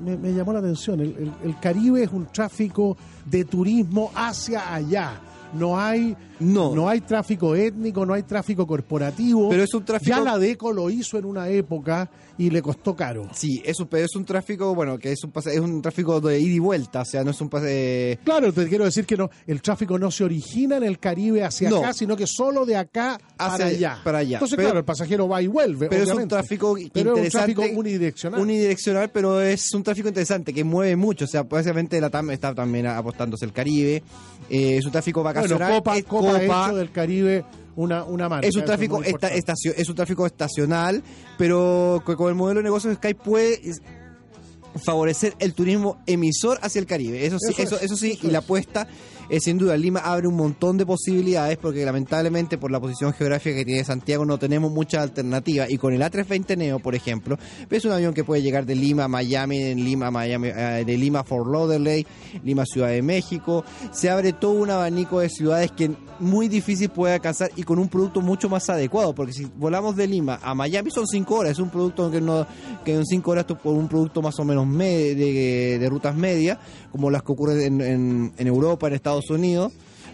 me, me llamó la atención, el, el- el Caribe es un tráfico de turismo hacia allá. No hay, no. hay tráfico étnico, no hay tráfico corporativo. Pero es un tráfico- Ya la DECO lo hizo en una época y le costó caro. Sí, es un, pero es un tráfico, bueno, que es un, pase- es un tráfico de ida y vuelta, o sea, no es un pase... Claro, te quiero decir que no, el tráfico no se origina en el Caribe hacia No. acá, sino que solo de acá Hacia- para allá. para allá. Entonces, Pero- claro, el pasajero va y vuelve. Pero es un tráfico Pero es un interesante. tráfico unidireccional. Unidireccional, pero es un tráfico interesante que mueve mucho. O sea, básicamente la TAM está también apostándose el Caribe. Eh, es un tráfico bueno, vacacional. Copa, es Copa ha Copa. hecho del Caribe una, una marca. es un tráfico esta- estacio- es un tráfico estacional, pero co- con el modelo de negocio de Sky puede favorecer el turismo emisor hacia el Caribe. Eso sí, Eso eso, es, eso sí, eso y la es. apuesta eh, sin duda Lima abre un montón de posibilidades porque lamentablemente por la posición geográfica que tiene Santiago no tenemos muchas alternativas. Y con el A320 Neo, por ejemplo, es un avión que puede llegar de Lima a Miami, de Lima a Miami, eh, de Lima a Fort Lauderdale, Lima Ciudad de México, se abre todo un abanico de ciudades que muy difícil puede alcanzar y con un producto mucho más adecuado, porque si volamos de Lima a Miami son cinco horas, es un producto que no que en cinco horas tú por un producto más o menos me- de, de rutas medias, como las que ocurren en, en- en Europa, en Estados Unidos,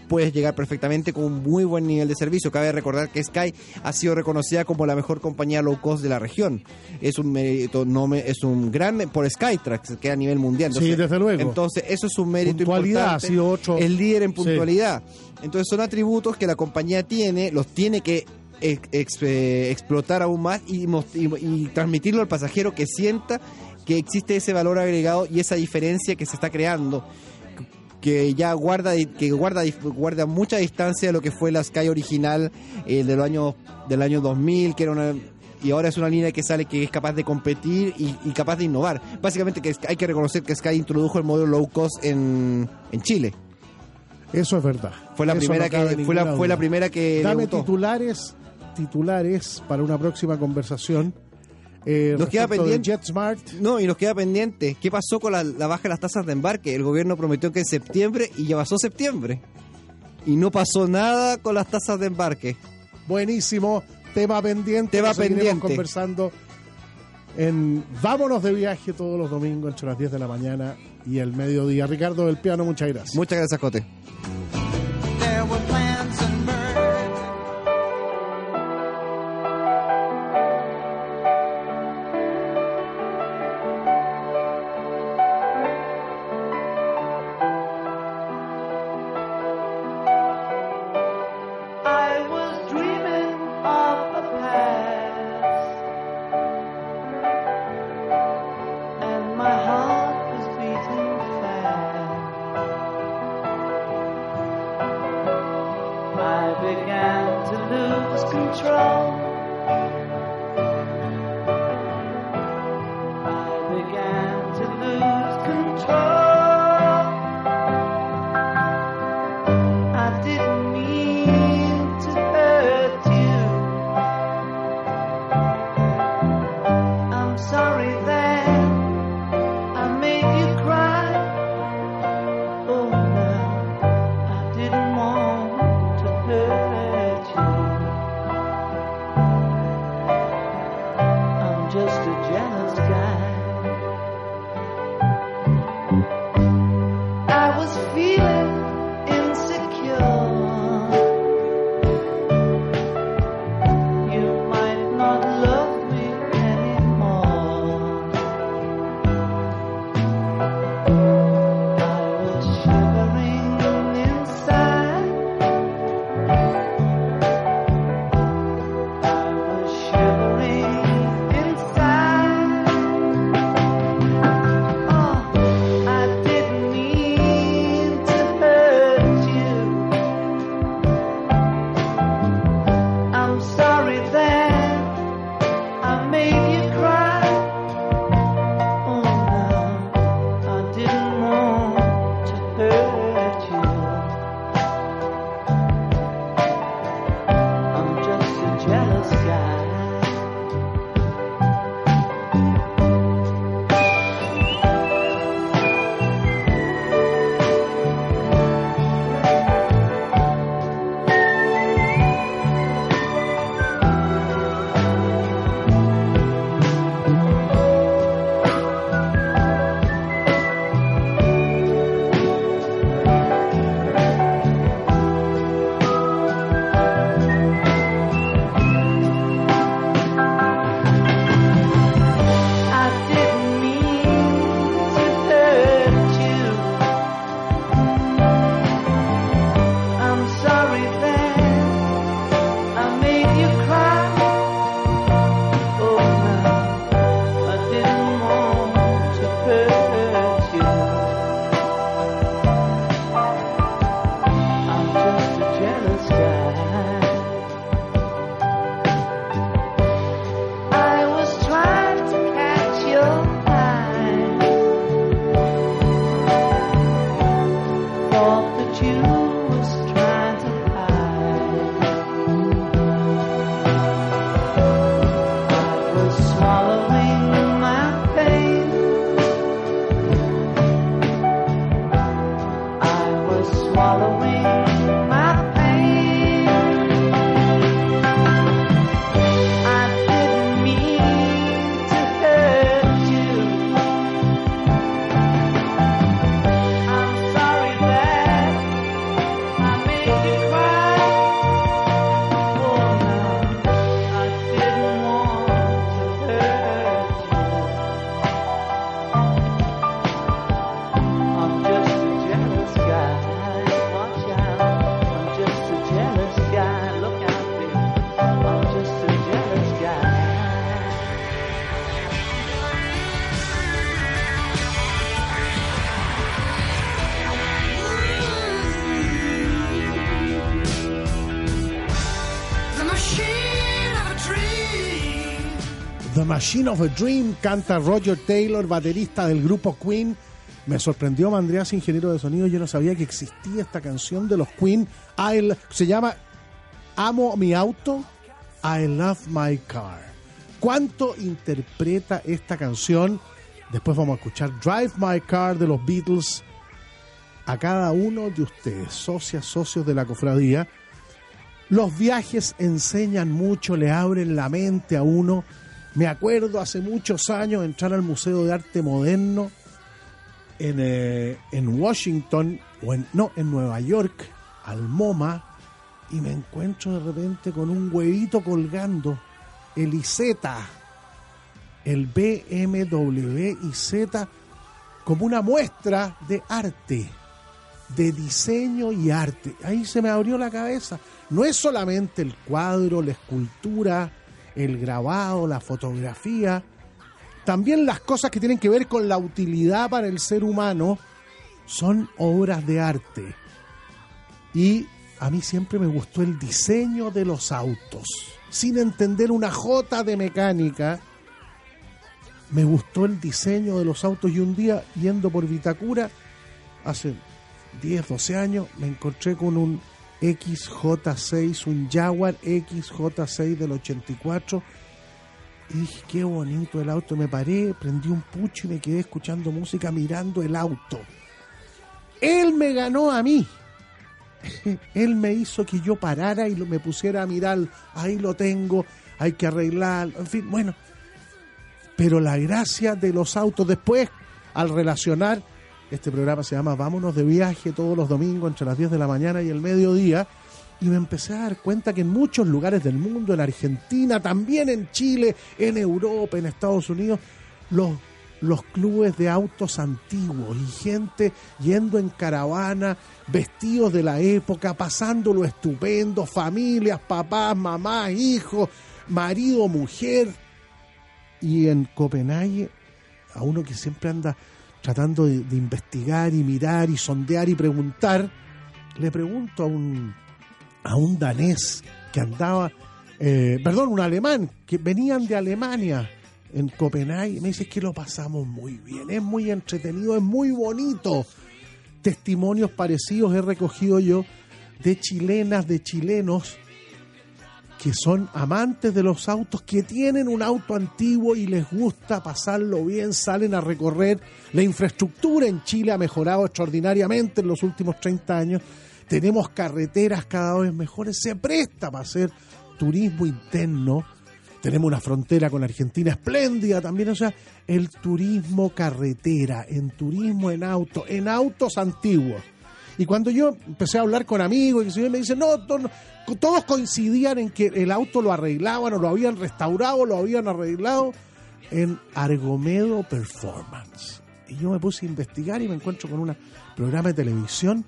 puedes llegar perfectamente con un muy buen nivel de servicio. Cabe recordar que Sky ha sido reconocida como la mejor compañía low cost de la región. Es un mérito, no me- es un gran por Skytrax que a nivel mundial. Sí, desde luego. Entonces, eso es un mérito Puntualidad importante. ha sido otro- El líder en Sí. puntualidad. Entonces, son atributos que la compañía tiene, los tiene que ex- ex- eh, explotar aún más y, y- y transmitirlo al pasajero que sienta que existe ese valor agregado y esa diferencia que se está creando que ya guarda que guarda guarda mucha distancia de lo que fue la Sky original eh, del año del año 2000 que era una y ahora es una línea que sale que es capaz de competir y, y capaz de innovar. Básicamente que hay que reconocer que Sky introdujo el modelo low cost en, en Chile. Eso es verdad. Fue la Eso primera no que fue la, fue la primera que Dame debutó. titulares, titulares para una próxima conversación. Eh, Nos queda pendiente. JetSmart. No, y nos queda pendiente. ¿Qué pasó con la, la baja de las tasas de embarque? El gobierno prometió que en septiembre y ya pasó septiembre. Y no pasó nada con las tasas de embarque. Buenísimo. Tema pendiente. Tema pendiente. conversando en Vámonos de viaje todos los domingos entre las 10 de la mañana y el mediodía. Ricardo del Piano, muchas gracias. Muchas gracias, Jote. Machine of a Dream canta Roger Taylor, baterista del grupo Queen. Me sorprendió Mandreas, ingeniero de sonido. Yo no sabía que existía esta canción de los Queen. I- se llama Amo mi auto, I love my car. ¿Cuánto interpreta esta canción? Después vamos a escuchar Drive My Car de los Beatles. A cada uno de ustedes, socias, socios de la cofradía, los viajes enseñan mucho, le abren la mente a uno. Me acuerdo hace muchos años entrar al Museo de Arte Moderno en, eh, en Washington, o en, no, en Nueva York, al MoMA, y me encuentro de repente con un huevito colgando, el Iseta, el BMW Z, como una muestra de arte, de diseño y arte. Ahí se me abrió la cabeza. No es solamente el cuadro, la escultura, el grabado, la fotografía, también las cosas que tienen que ver con la utilidad para el ser humano son obras de arte. Y a mí siempre me gustó el diseño de los autos. Sin entender una jota de mecánica, me gustó el diseño de los autos y un día yendo por Vitacura, hace 10, 12 años, me encontré con un XJ6, un Jaguar XJ6 del 84 y dije, qué bonito el auto. Me paré, prendí un pucho y me quedé escuchando música mirando el auto. Él me ganó a mí. <laughs> Él me hizo que yo parara y me pusiera a mirar, ahí lo tengo, hay que arreglar, en fin, bueno. Pero la gracia de los autos, después, al relacionar, este programa se llama Vámonos de viaje todos los domingos entre las 10 de la mañana y el mediodía, y me empecé a dar cuenta que en muchos lugares del mundo, en Argentina, también en Chile, en Europa, en Estados Unidos, los, los clubes de autos antiguos y gente yendo en caravana, vestidos de la época, pasándolo estupendo, familias, papás, mamás, hijos, marido, mujer. Y en Copenhague, a uno que siempre anda tratando de, de investigar y mirar y sondear y preguntar, le pregunto a un, a un danés que andaba, eh, perdón, un alemán, que venían de Alemania en Copenhague, me dice que lo pasamos muy bien, es muy entretenido, es muy bonito. Testimonios parecidos he recogido yo de chilenas, de chilenos que son amantes de los autos, que tienen un auto antiguo y les gusta pasarlo bien, salen a recorrer. La infraestructura en Chile ha mejorado extraordinariamente en los últimos 30 años. Tenemos carreteras cada vez mejores, se presta para hacer turismo interno. Tenemos una frontera con Argentina espléndida también, o sea, el turismo carretera, en turismo en auto, en autos antiguos. Y cuando yo empecé a hablar con amigos, y me dicen, no, no", todos coincidían en que el auto lo arreglaban o lo habían restaurado, lo habían arreglado en Argomedo Performance. Y yo me puse a investigar y me encuentro con un programa de televisión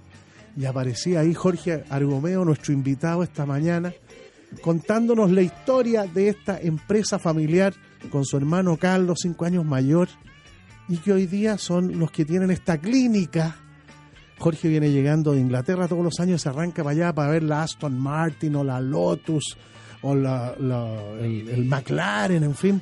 y aparecía ahí Jorge Argomeo, nuestro invitado esta mañana, contándonos la historia de esta empresa familiar con su hermano Carlos, cinco años mayor, y que hoy día son los que tienen esta clínica. Jorge viene llegando de Inglaterra todos los años, se arranca para allá para ver la Aston Martin o la Lotus o la, la- el, el McLaren, en fin.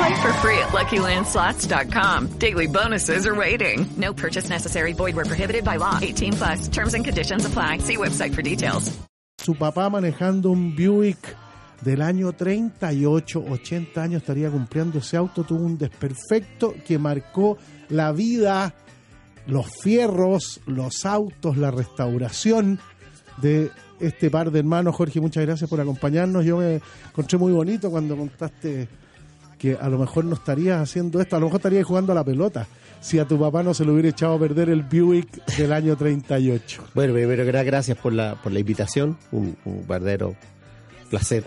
Play free at LuckyLandSlots.com. Daily bonuses are waiting. No purchase necessary. Void prohibited by law. 18 plus. Terms and conditions apply. See website for details. su papá manejando un Buick del año 38, 80 años estaría cumpliendo ese auto, tuvo un desperfecto que marcó la vida los fierros, los autos, la restauración de este par de hermanos. Jorge, muchas gracias por acompañarnos. Yo me encontré muy bonito cuando contaste que a lo mejor no estarías haciendo esto, a lo mejor estarías jugando a la pelota si a tu papá no se le hubiera echado a perder el Buick del año 38. <laughs> Bueno, primero que nada, gracias por la, por la invitación. Un, un verdadero placer.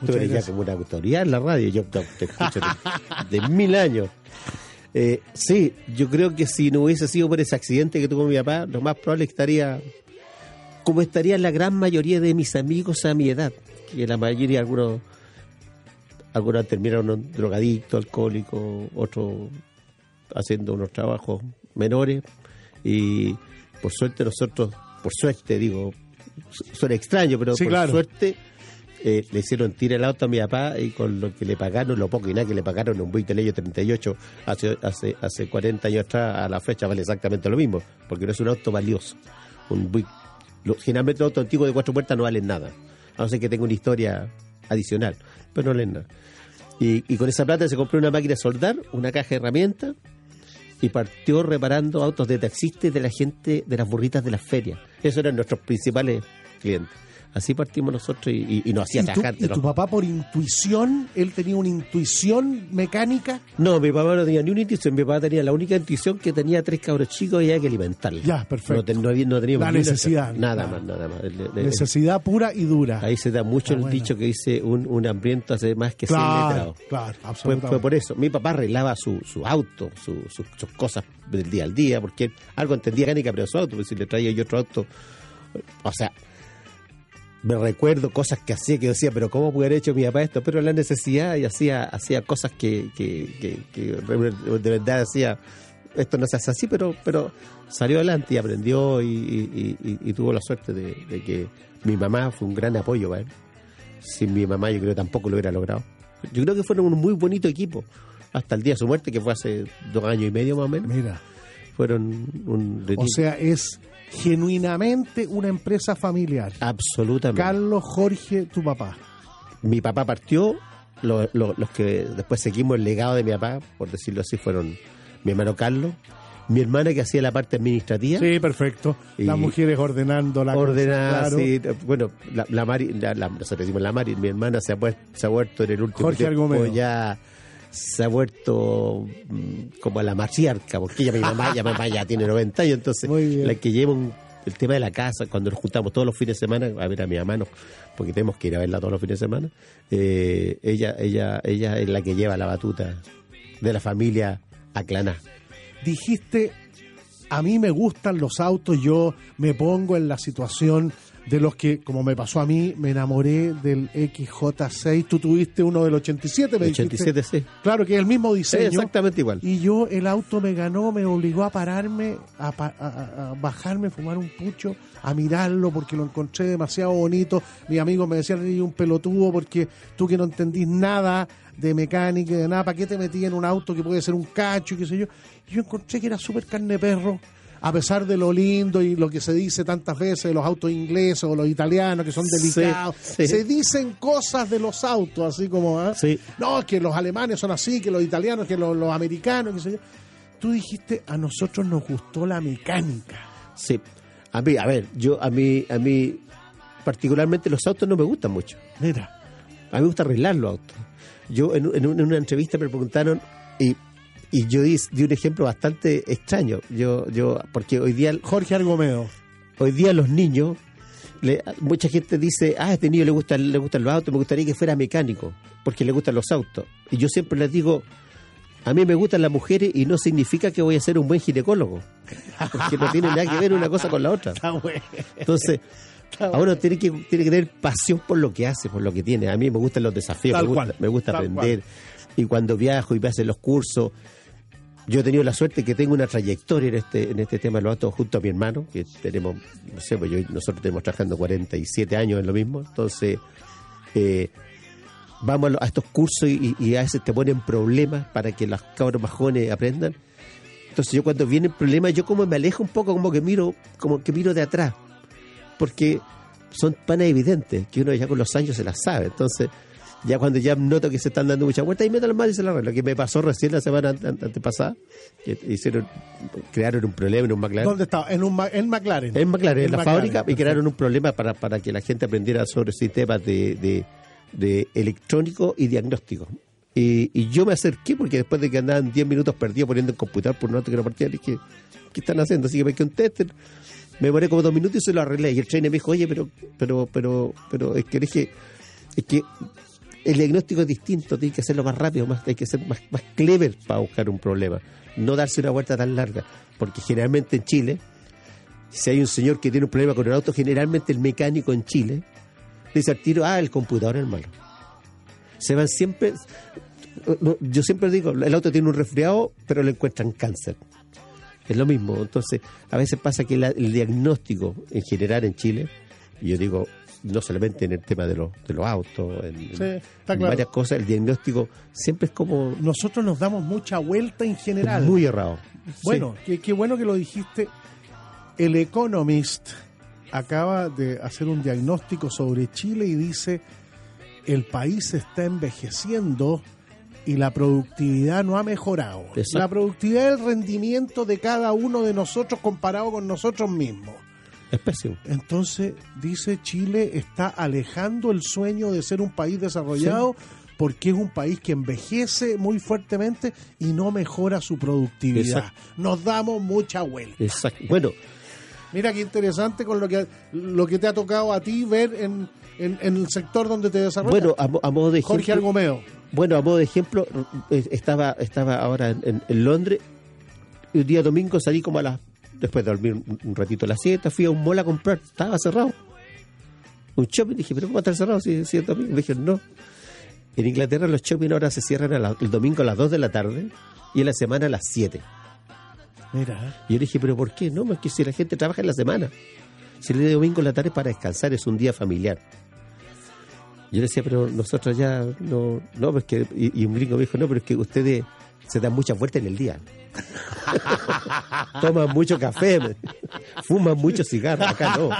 Tú Muchas eres ya como una autoridad en la radio. Yo te, te escucho de, de mil años. Eh, sí, yo creo que si no hubiese sido por ese accidente que tuvo mi papá, lo más probable es que estaría como estaría la gran mayoría de mis amigos a mi edad. Que la mayoría, algunos, algunos terminaron drogadictos, alcohólicos, otros haciendo unos trabajos menores. Y por suerte nosotros, por suerte digo, su- suena extraño, pero Sí, por claro. suerte eh, le hicieron tirar el auto a mi papá y con lo que le pagaron, lo poco y nada que le pagaron un Buick del año 38 hace, hace, hace 40 años atrás, a la fecha vale exactamente lo mismo, porque no es un auto valioso. Un Buick, lo- generalmente los autos antiguos de cuatro puertas no valen nada, a no ser que tenga una historia adicional, pero no valen nada. Y, con esa plata se compró una máquina de soldar, una caja de herramientas y partió reparando autos de taxistas de la gente de las burritas de las ferias. Esos eran nuestros principales clientes. Así partimos nosotros y, y- y nos hacía ¿Y tu, trabajar. y tu papá por intuición, él tenía una intuición mecánica? No, mi papá no tenía ni una intuición. Mi papá tenía la única intuición que tenía tres cabros chicos y había que alimentarlos. Ya, perfecto. No, ten- no, había- no teníamos La una- necesidad, Nada más, nada más. El- el- el- Necesidad pura y dura. ahí se da mucho Ah, el bueno. dicho que dice un, un hambriento hace más que Claro, letrados. claro, Fue, absolutamente. fue por eso. Mi papá arreglaba su, su auto, su- su- sus cosas del día al día, porque algo entendía mecánica, pero su auto, pues si le traía yo otro auto, o sea, me recuerdo cosas que hacía que decía, pero ¿cómo puede haber hecho mi papá esto? Pero la necesidad y hacía, hacía cosas que, que, que- que de verdad decía, esto no se hace así, pero, pero salió adelante y aprendió y, y- y- y tuvo la suerte de, de que mi mamá fue un gran apoyo para él. Sin mi mamá yo creo tampoco lo hubiera logrado. Yo creo que fueron un muy bonito equipo. Hasta el día de su muerte, que fue hace dos años y medio más o menos. Mira. Fueron un... O sea, es genuinamente una empresa familiar. Absolutamente. Carlos, Jorge, tu papá. mi papá partió, lo- lo- los que después seguimos el legado de mi papá, por decirlo así, fueron mi hermano Carlos, mi hermana que hacía la parte administrativa. Sí, perfecto. Las mujeres ordenando la Ordenada, cosa, claro. sí. Bueno, la, la Mari, la, la- nosotros decimos la Mari, mi hermana se ha, se ha vuelto en el último Jorge tiempo ya se ha vuelto mm, como a la matriarca, porque ella, mi mamá, ya, mamá ya tiene 90 años, entonces la que lleva un- el tema de la casa, cuando nos juntamos todos los fines de semana a ver a mi mamá, no, porque tenemos que ir a verla todos los fines de semana, eh, ella, ella, ella es la que lleva la batuta de la familia Aclaná. Dijiste, a mí me gustan los autos, yo me pongo en la situación de los que, como me pasó a mí, me enamoré del XJ6. Tú tuviste uno del 87, me 87, dijiste. sí. Claro que es el mismo diseño. exactamente igual. Y yo, el auto me ganó, me obligó a pararme, a, a- a- bajarme, fumar un pucho, a mirarlo porque lo encontré demasiado bonito. Mis amigos me decían, eres un pelotudo porque tú que no entendís nada de mecánica y de nada, ¿para qué te metí en un auto que puede ser un cacho y qué sé yo? Yo encontré que era súper carne perro. A pesar de lo lindo y lo que se dice tantas veces de los autos ingleses o los italianos que son delicados, sí. se dicen cosas de los autos, así como, ¿ah? no, que los alemanes son así, que los italianos, que los, los americanos, qué sé yo. Tú dijiste, a nosotros nos gustó la mecánica. Sí. A mí, a ver, yo, a mí, a mí, particularmente los autos no me gustan mucho. Mira. A mí me gusta arreglar los autos. Yo en, en una entrevista me preguntaron y, y yo di, di un ejemplo bastante extraño. Yo, yo, porque hoy día. Jorge Argomeo. Hoy día los niños, le- mucha gente dice, ah, a este niño le gustan, le gustan los autos, me gustaría que fuera mecánico, porque le gustan los autos. Y yo siempre les digo, a mí me gustan las mujeres y no significa que voy a ser un buen ginecólogo, porque no tiene nada que ver una cosa con la otra. <laughs> Entonces, a uno tiene que, tiene que tener pasión por lo que hace, por lo que tiene. A mí me gustan los desafíos, me gusta, me gusta aprender. Y cuando viajo y me hacen los cursos, yo he tenido la suerte que tengo una trayectoria en este, en este tema de los autos junto a mi hermano, que tenemos, no sé, pues yo, nosotros tenemos trabajando 47 años en lo mismo, entonces eh, vamos a, estos cursos y, a veces te ponen problemas para que los cabros jóvenes aprendan. Entonces yo cuando vienen problemas, yo como me alejo un poco, como que miro, como que miro de atrás, porque son tan evidentes que uno ya con los años se las sabe. Entonces, Ya cuando ya noto que se están dando muchas vueltas, y meto las manos y se la arreglo. Que me pasó recién la semana ante- ante- antepasada, que hicieron, crearon un problema en un McLaren. ¿Dónde estaba? En, un, en McLaren. En McLaren, en la McLaren, fábrica, y perfecto. crearon un problema para, para que la gente aprendiera sobre sistemas de, de, de electrónico y diagnóstico. Y, y yo me acerqué porque después de que andaban 10 minutos perdidos poniendo el computador por un auto que no partía, le dije, ¿qué están haciendo? Así que me quedé un tester, me demoré como dos minutos y se lo arreglé. Y el trainer me dijo, oye, pero, pero, pero, pero es que le dije, es que el diagnóstico es distinto, tiene que hacerlo más rápido, más, hay que ser más, más clever para buscar un problema, no darse una vuelta tan larga, porque generalmente en Chile, si hay un señor que tiene un problema con el auto, generalmente el mecánico en Chile dice al tiro, ah, el computador es malo. Se van siempre, yo siempre digo, el auto tiene un resfriado, pero le encuentran cáncer. Es lo mismo, entonces a veces pasa que el diagnóstico en general en Chile, yo digo, no solamente en el tema de los, de los autos, en, Sí, claro. varias cosas, el diagnóstico siempre es como Nosotros nos damos mucha vuelta en general. muy errado. Bueno, qué, qué bueno que lo dijiste. El Economist acaba de hacer un diagnóstico sobre Chile y dice el país está envejeciendo y la productividad no ha mejorado. Exacto. La productividad es el rendimiento de cada uno de nosotros comparado con nosotros mismos. Es pésimo. Entonces, dice Chile está alejando el sueño de ser un país desarrollado porque es un país que envejece muy fuertemente y no mejora su productividad. Exacto. Nos damos mucha vuelta. Exacto. Bueno, Mira qué interesante con lo que lo que te ha tocado a ti ver en, en- en el sector donde te desarrollas. Bueno, a, mo- a modo de ejemplo. Jorge Argomeo. Bueno, a modo de ejemplo, eh, estaba, estaba ahora en, en- en Londres. Y un día domingo salí como a las. Después de dormir un, ratito a las 7, fui a un mall a comprar. Estaba cerrado. Un shopping. Dije, ¿pero cómo va a estar cerrado si, si es domingo? Me dijeron, no. En Inglaterra los shopping ahora se cierran a la- el domingo a las 2 de la tarde y en la semana a las 7. Mira, Y yo le dije, ¿pero por qué? No, es que si la gente trabaja en la semana. Si el día de domingo en la tarde es para descansar, es un día familiar. Yo le decía, pero nosotros ya no, no, pues que, y, y un gringo me dijo, no, pero es que ustedes se dan muchas vueltas en el día. <laughs> Toman mucho café, fuman mucho cigarro. Acá no,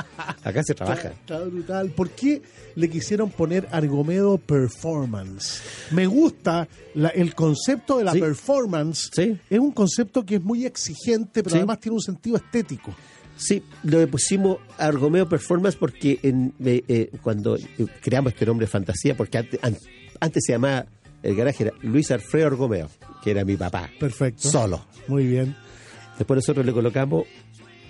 acá se trabaja. Está brutal. ¿Por qué le quisieron poner Argomedo Performance? Me gusta la- el concepto de la Sí. performance. Sí. Es un concepto que es muy exigente, pero Sí. además tiene un sentido estético. Sí, lo pusimos Argomeo Performance porque en, eh, eh, cuando eh, creamos este nombre de fantasía, porque antes, an- antes se llamaba, el garaje era Luis Alfredo Argomeo, que era mi papá. Perfecto. Solo. Muy bien. Después nosotros le colocamos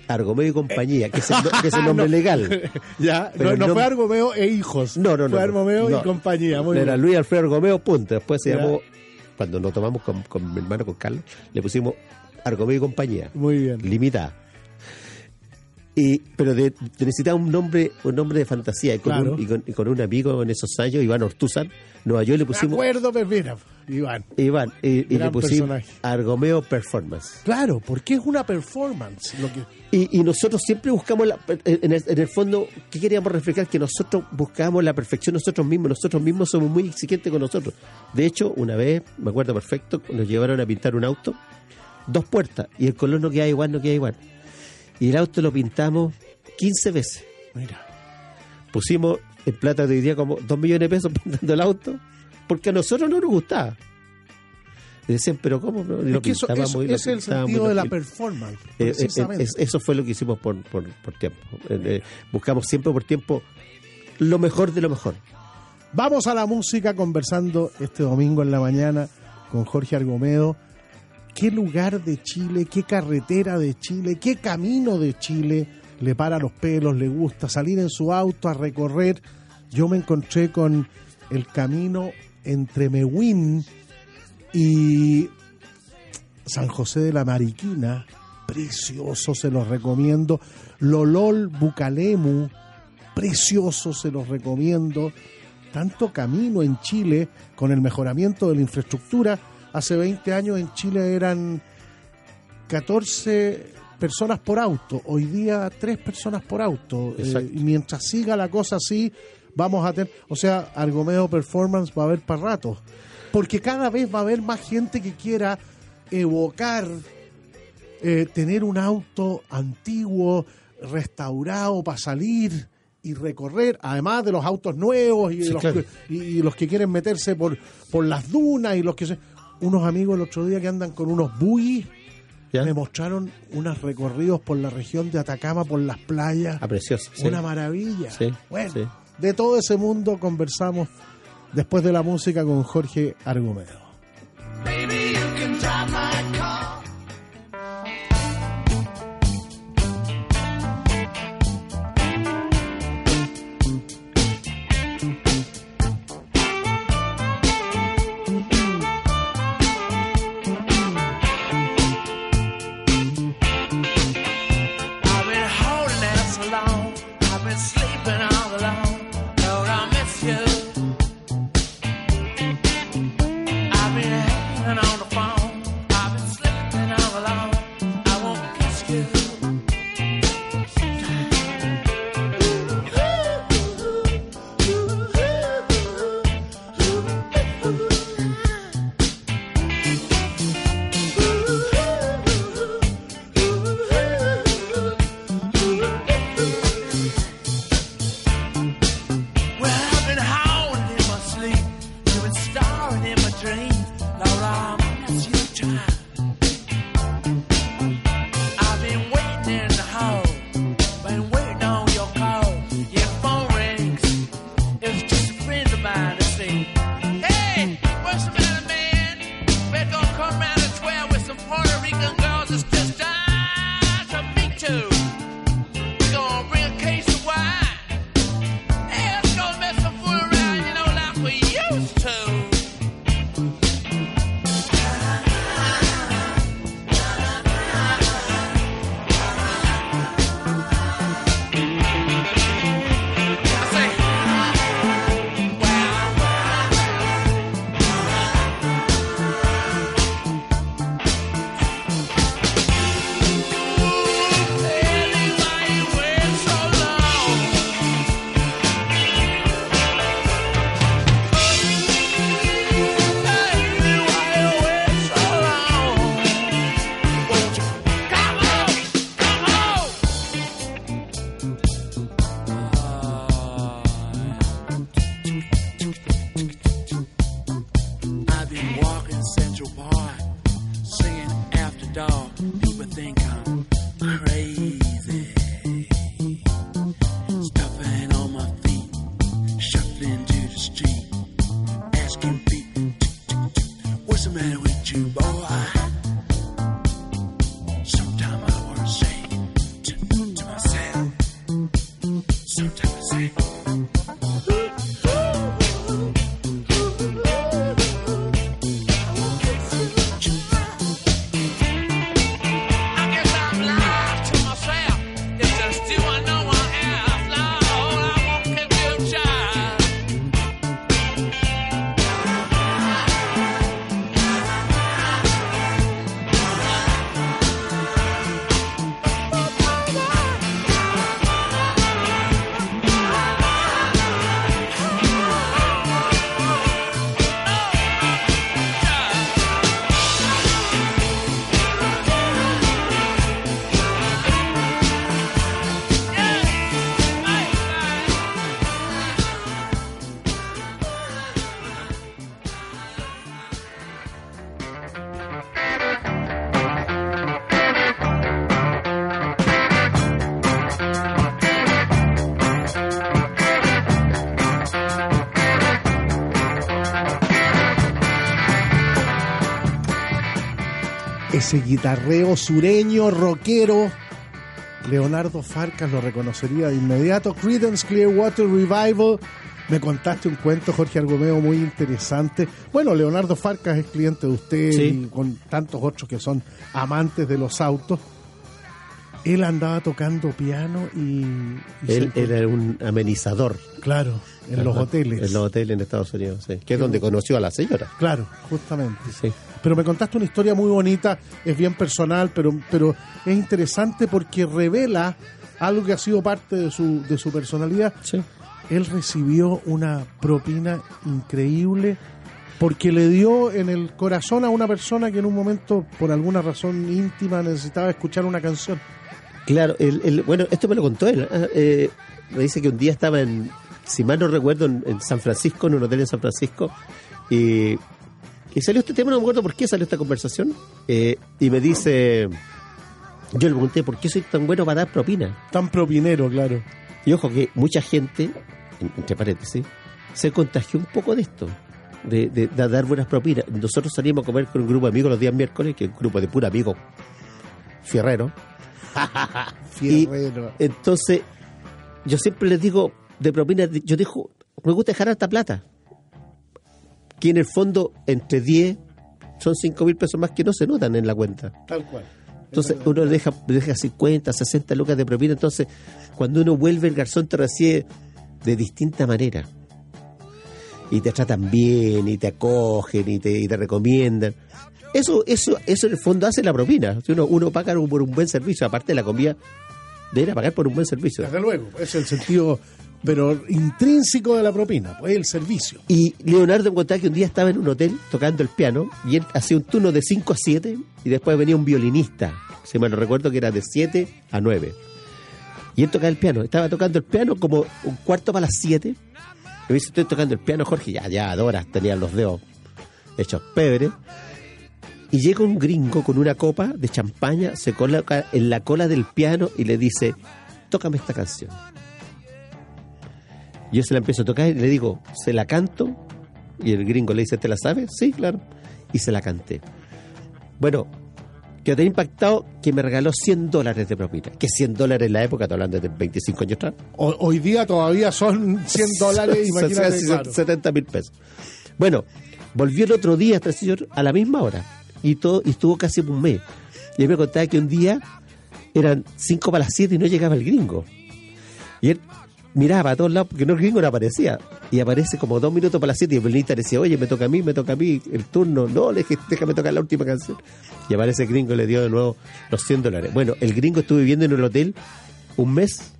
Argomeo y compañía, que es el, no- que es el <laughs> nombre No. legal. <laughs> ya, Pero no, fue Argomeo e hijos. No, no, no. Fue Argomeo no. y compañía. Muy era bien. Luis Alfredo Argomeo, punto. Después se Ya. llamó, cuando nos tomamos con, con mi hermano, con Carlos, le pusimos Argomeo y compañía. Muy bien. limitada. Y, pero de, de necesitaba un nombre un nombre de fantasía y con, Claro. un, y con, y con un amigo en esos años Iván Ortuzan Nueva York le Me pusimos acuerdo, pero mira, Iván. Iván y, y le pusimos personaje. Argomeo Performance Claro, porque es una performance. Lo que, y, y nosotros siempre buscamos la- en, el, en el fondo ¿qué queríamos reflejar? que nosotros buscábamos la perfección nosotros mismos nosotros mismos somos muy exigentes con nosotros de hecho una vez me acuerdo perfecto nos llevaron a pintar un auto dos puertas y el color no queda igual no queda igual y el auto lo pintamos 15 veces mira, pusimos en plata de hoy día como 2 millones de pesos <laughs> pintando el auto porque a nosotros no nos gustaba. Y decían, pero ¿cómo? no? Y lo es que eso, eso- y lo ese es el sentido de la performance. Eh, eh, eso fue lo que hicimos por, por, por tiempo. Eh, eh, buscamos siempre por tiempo lo mejor de lo mejor. Vamos a la música conversando este domingo en la mañana con Jorge Argomedo. ¿Qué lugar de Chile, qué carretera de Chile, qué camino de Chile le para los pelos, le gusta salir en su auto a recorrer? Yo me encontré con el camino entre Mehuín y San José de la Mariquina. Precioso, se los recomiendo. Lolol Bucalemu, precioso, se los recomiendo tanto camino en Chile con el mejoramiento de la infraestructura. Hace 20 años en Chile eran 14 personas por auto, hoy día 3 personas por auto. Eh, y mientras siga la cosa así, vamos a tener, o sea, Argomeo Performance va a haber para rato. Porque cada vez va a haber más gente que quiera evocar eh, tener un auto antiguo, restaurado para salir y recorrer, además de los autos nuevos y, Sí, los, claro. que, y- los que quieren meterse por, por las dunas y los que se... Unos amigos el otro día que andan con unos buggies me mostraron unos recorridos por la región de Atacama, por las playas. Ah, precioso. sí. Una maravilla. Sí, bueno. De todo ese mundo conversamos después de la música con Jorge Argumedo. you are. Ese guitarreo sureño, rockero. Leonardo Farcas lo reconocería de inmediato. Creedence Clearwater Revival. Me contaste un cuento, Jorge Argumeo, muy interesante. Bueno, Leonardo Farcas es cliente de usted Sí. y con tantos otros que son amantes de los autos. Él andaba tocando piano y... y Él, se- era un amenizador. Claro, en los hoteles. En los hoteles en Estados Unidos, sí. Que es donde conoció a la señora. Claro, justamente. Sí. Pero me contaste una historia muy bonita, es bien personal, pero, pero es interesante porque revela algo que ha sido parte de su, de su personalidad. Él recibió una propina increíble porque le dio en el corazón a una persona que en un momento, por alguna razón íntima, necesitaba escuchar una canción. Claro, el, el- bueno, esto me lo contó él. ah, eh, me dice que un día estaba en, si mal no recuerdo, en, en San Francisco, en un hotel en San Francisco, y, y salió este tema, no me acuerdo por qué salió esta conversación, eh, y me dice, yo le pregunté, ¿por qué soy tan bueno para dar propina? Tan propinero, claro. Y ojo que mucha gente, en- entre paréntesis, se contagió un poco de esto. De, de- de dar buenas propinas. Nosotros salimos a comer con un grupo de amigos los días miércoles, que es un grupo de pura amigos fierreros. <laughs> Y Fierrero. entonces, yo siempre les digo de propina, yo digo, me gusta dejar alta plata. Que en el fondo, entre 10, son 5 mil pesos más que no se notan en la cuenta. Tal cual. Entonces uno deja, deja 50, 60 lucas de propina. Entonces, cuando uno vuelve, el garzón te recibe de distinta manera. Y te tratan bien, y te acogen, y te, y te recomiendan. Eso, eso, eso en el fondo hace la propina. Uno, uno paga por un buen servicio, aparte de la comida, debería pagar por un buen servicio. Desde luego, es el sentido, pero intrínseco de la propina, pues el servicio. Y Leonardo me que un día estaba en un hotel tocando el piano y él hacía un turno de 5 a 7 y después venía un violinista, si me lo recuerdo que era de 7 a 9. Y él tocaba el piano, estaba tocando el piano como un cuarto para las 7. Y me dice, estoy tocando el piano, Jorge, ya, ya, adoras, tenía los dedos hechos pebre. Y llega un gringo con una copa de champaña, se coloca en la cola del piano y le dice, tócame esta canción. Yo se la empiezo a tocar y le digo, ¿se la canto? Y el gringo le dice, ¿te la sabes? Sí, claro. Y se la canté. Bueno, quedé impactado que me regaló 100 dólares de propina. Que 100 dólares en la época, estoy hablando de 25 años atrás. Hoy día todavía son 100 <laughs> dólares, imagínate. claro. 70 mil pesos. Bueno, volvió el otro día este señor a la misma hora. Y, todo, y estuvo casi un mes. Y él me contaba que un día eran 5 para las 7 y no llegaba el gringo. Y él miraba a todos lados porque no, el gringo no aparecía. Y aparece como dos minutos para las 7 y el violinista decía, oye, me toca a mí, me toca a mí el turno. No, le déjame tocar la última canción. Y aparece el gringo y le dio de nuevo los 100 dólares. Bueno, el gringo estuvo viviendo en el hotel un mes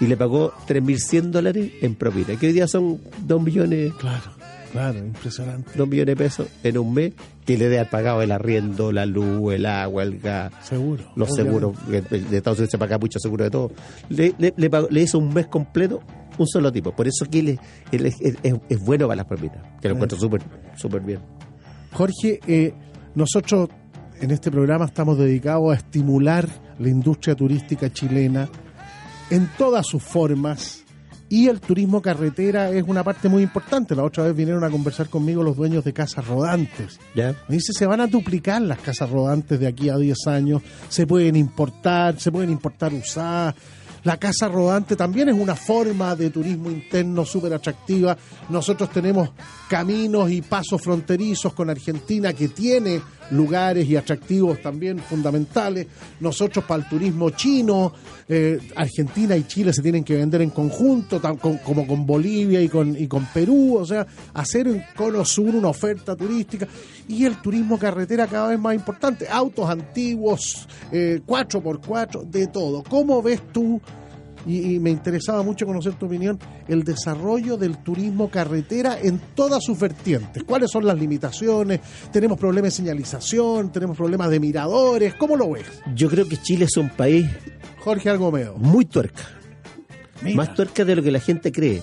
y le pagó 3.100 dólares en propina, que hoy día son 2 millones, Claro, claro, impresionante. 2 millones de pesos en un mes, que le dé al pagado el arriendo, la luz, el agua, el gas, Seguro. los obviamente. seguros, de Estados Unidos se paga mucho seguro de todo. Le, le, le pagó- le hizo un mes completo un solo tipo. Por eso que él es, él es, es- es- es bueno para las propinas, que lo encuentro súper súper bien. Jorge, eh, nosotros en este programa estamos dedicados a estimular la industria turística chilena en todas sus formas y el turismo carretera es una parte muy importante. La otra vez vinieron a conversar conmigo los dueños de casas rodantes. ¿Ya? Me dice, se van a duplicar las casas rodantes de aquí a 10 años, se pueden importar, se pueden importar usadas. La casa rodante también es una forma de turismo interno súper atractiva. Nosotros tenemos caminos y pasos fronterizos con Argentina que tiene lugares y atractivos también fundamentales. Nosotros para el turismo chino, eh, Argentina y Chile se tienen que vender en conjunto, tan- con- como con Bolivia y con, y con Perú. O sea, hacer en Cono Sur una oferta turística. Y el turismo carretera cada vez más importante. Autos antiguos, eh, 4x4, de todo. ¿Cómo ves tú? Y, y me interesaba mucho conocer tu opinión, el desarrollo del turismo carretera en todas sus vertientes. ¿Cuáles son las limitaciones? ¿Tenemos problemas de señalización? ¿Tenemos problemas de miradores? ¿Cómo lo ves? Yo creo que Chile es un país Jorge Algomeo. muy tuerca, Mira. más tuerca de lo que la gente cree.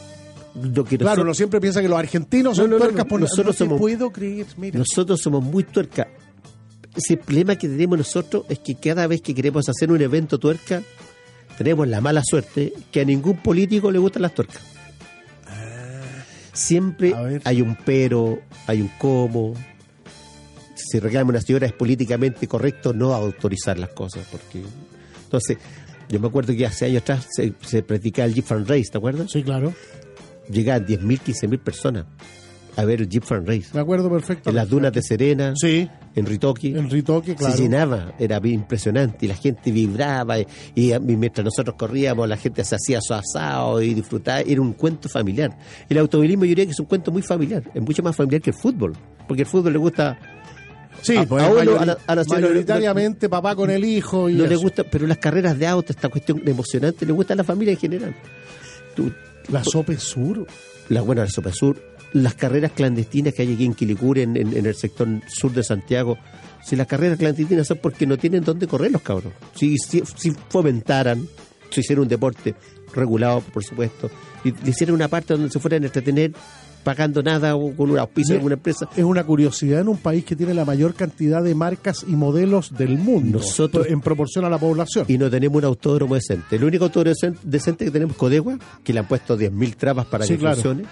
Lo que Claro, uno siempre piensa que los argentinos No, son no, tuercas no. por Nosotros somos- puedo creer, mira. Nosotros somos muy tuerca. Ese problema que tenemos nosotros es que cada vez que queremos hacer un evento tuerca, tenemos la mala suerte que a ningún político le gustan las tuercas. Siempre A ver. hay un pero, hay un cómo. Si reclama una señora es políticamente correcto no autorizar las cosas. porque Entonces, yo me acuerdo que hace años atrás se, se practicaba el Jeep Fan Race, ¿te acuerdas? Sí, claro. Llegaban 10.000, 15.000 personas a ver el Jeep Fan Race. Me acuerdo perfecto. En las dunas de Serena, Sí, en Ritoque. en Ritoque, claro. Se llenaba, era impresionante y la gente vibraba y, mientras nosotros corríamos la gente se hacía su asado y disfrutaba, era un cuento familiar. El automovilismo yo diría que es un cuento muy familiar, es mucho más familiar que el fútbol, porque el fútbol le gusta, Sí, a- pues a uno, a la- a la mayoritariamente papá con el hijo y no le gusta, pero las carreras de auto, esta cuestión emocionante, le gusta a la familia en general. Tú- La Sope Sur. la buena la Sopa Sur, las carreras clandestinas que hay aquí en Quilicura, en, en- en el sector sur de Santiago, si las carreras clandestinas son porque no tienen dónde correr los cabros. Si, si, si fomentaran, si hicieran un deporte regulado, por supuesto, y le hicieran una parte donde se fueran a entretener pagando nada o con un auspicio de alguna empresa. Es una curiosidad en un país que tiene la mayor cantidad de marcas y modelos del mundo Nosotros- en proporción a la población. Y no tenemos un autódromo decente. El único autódromo decen- decente que tenemos es Codegua, que le han puesto 10.000 trabas para Sí, que claro. funcione.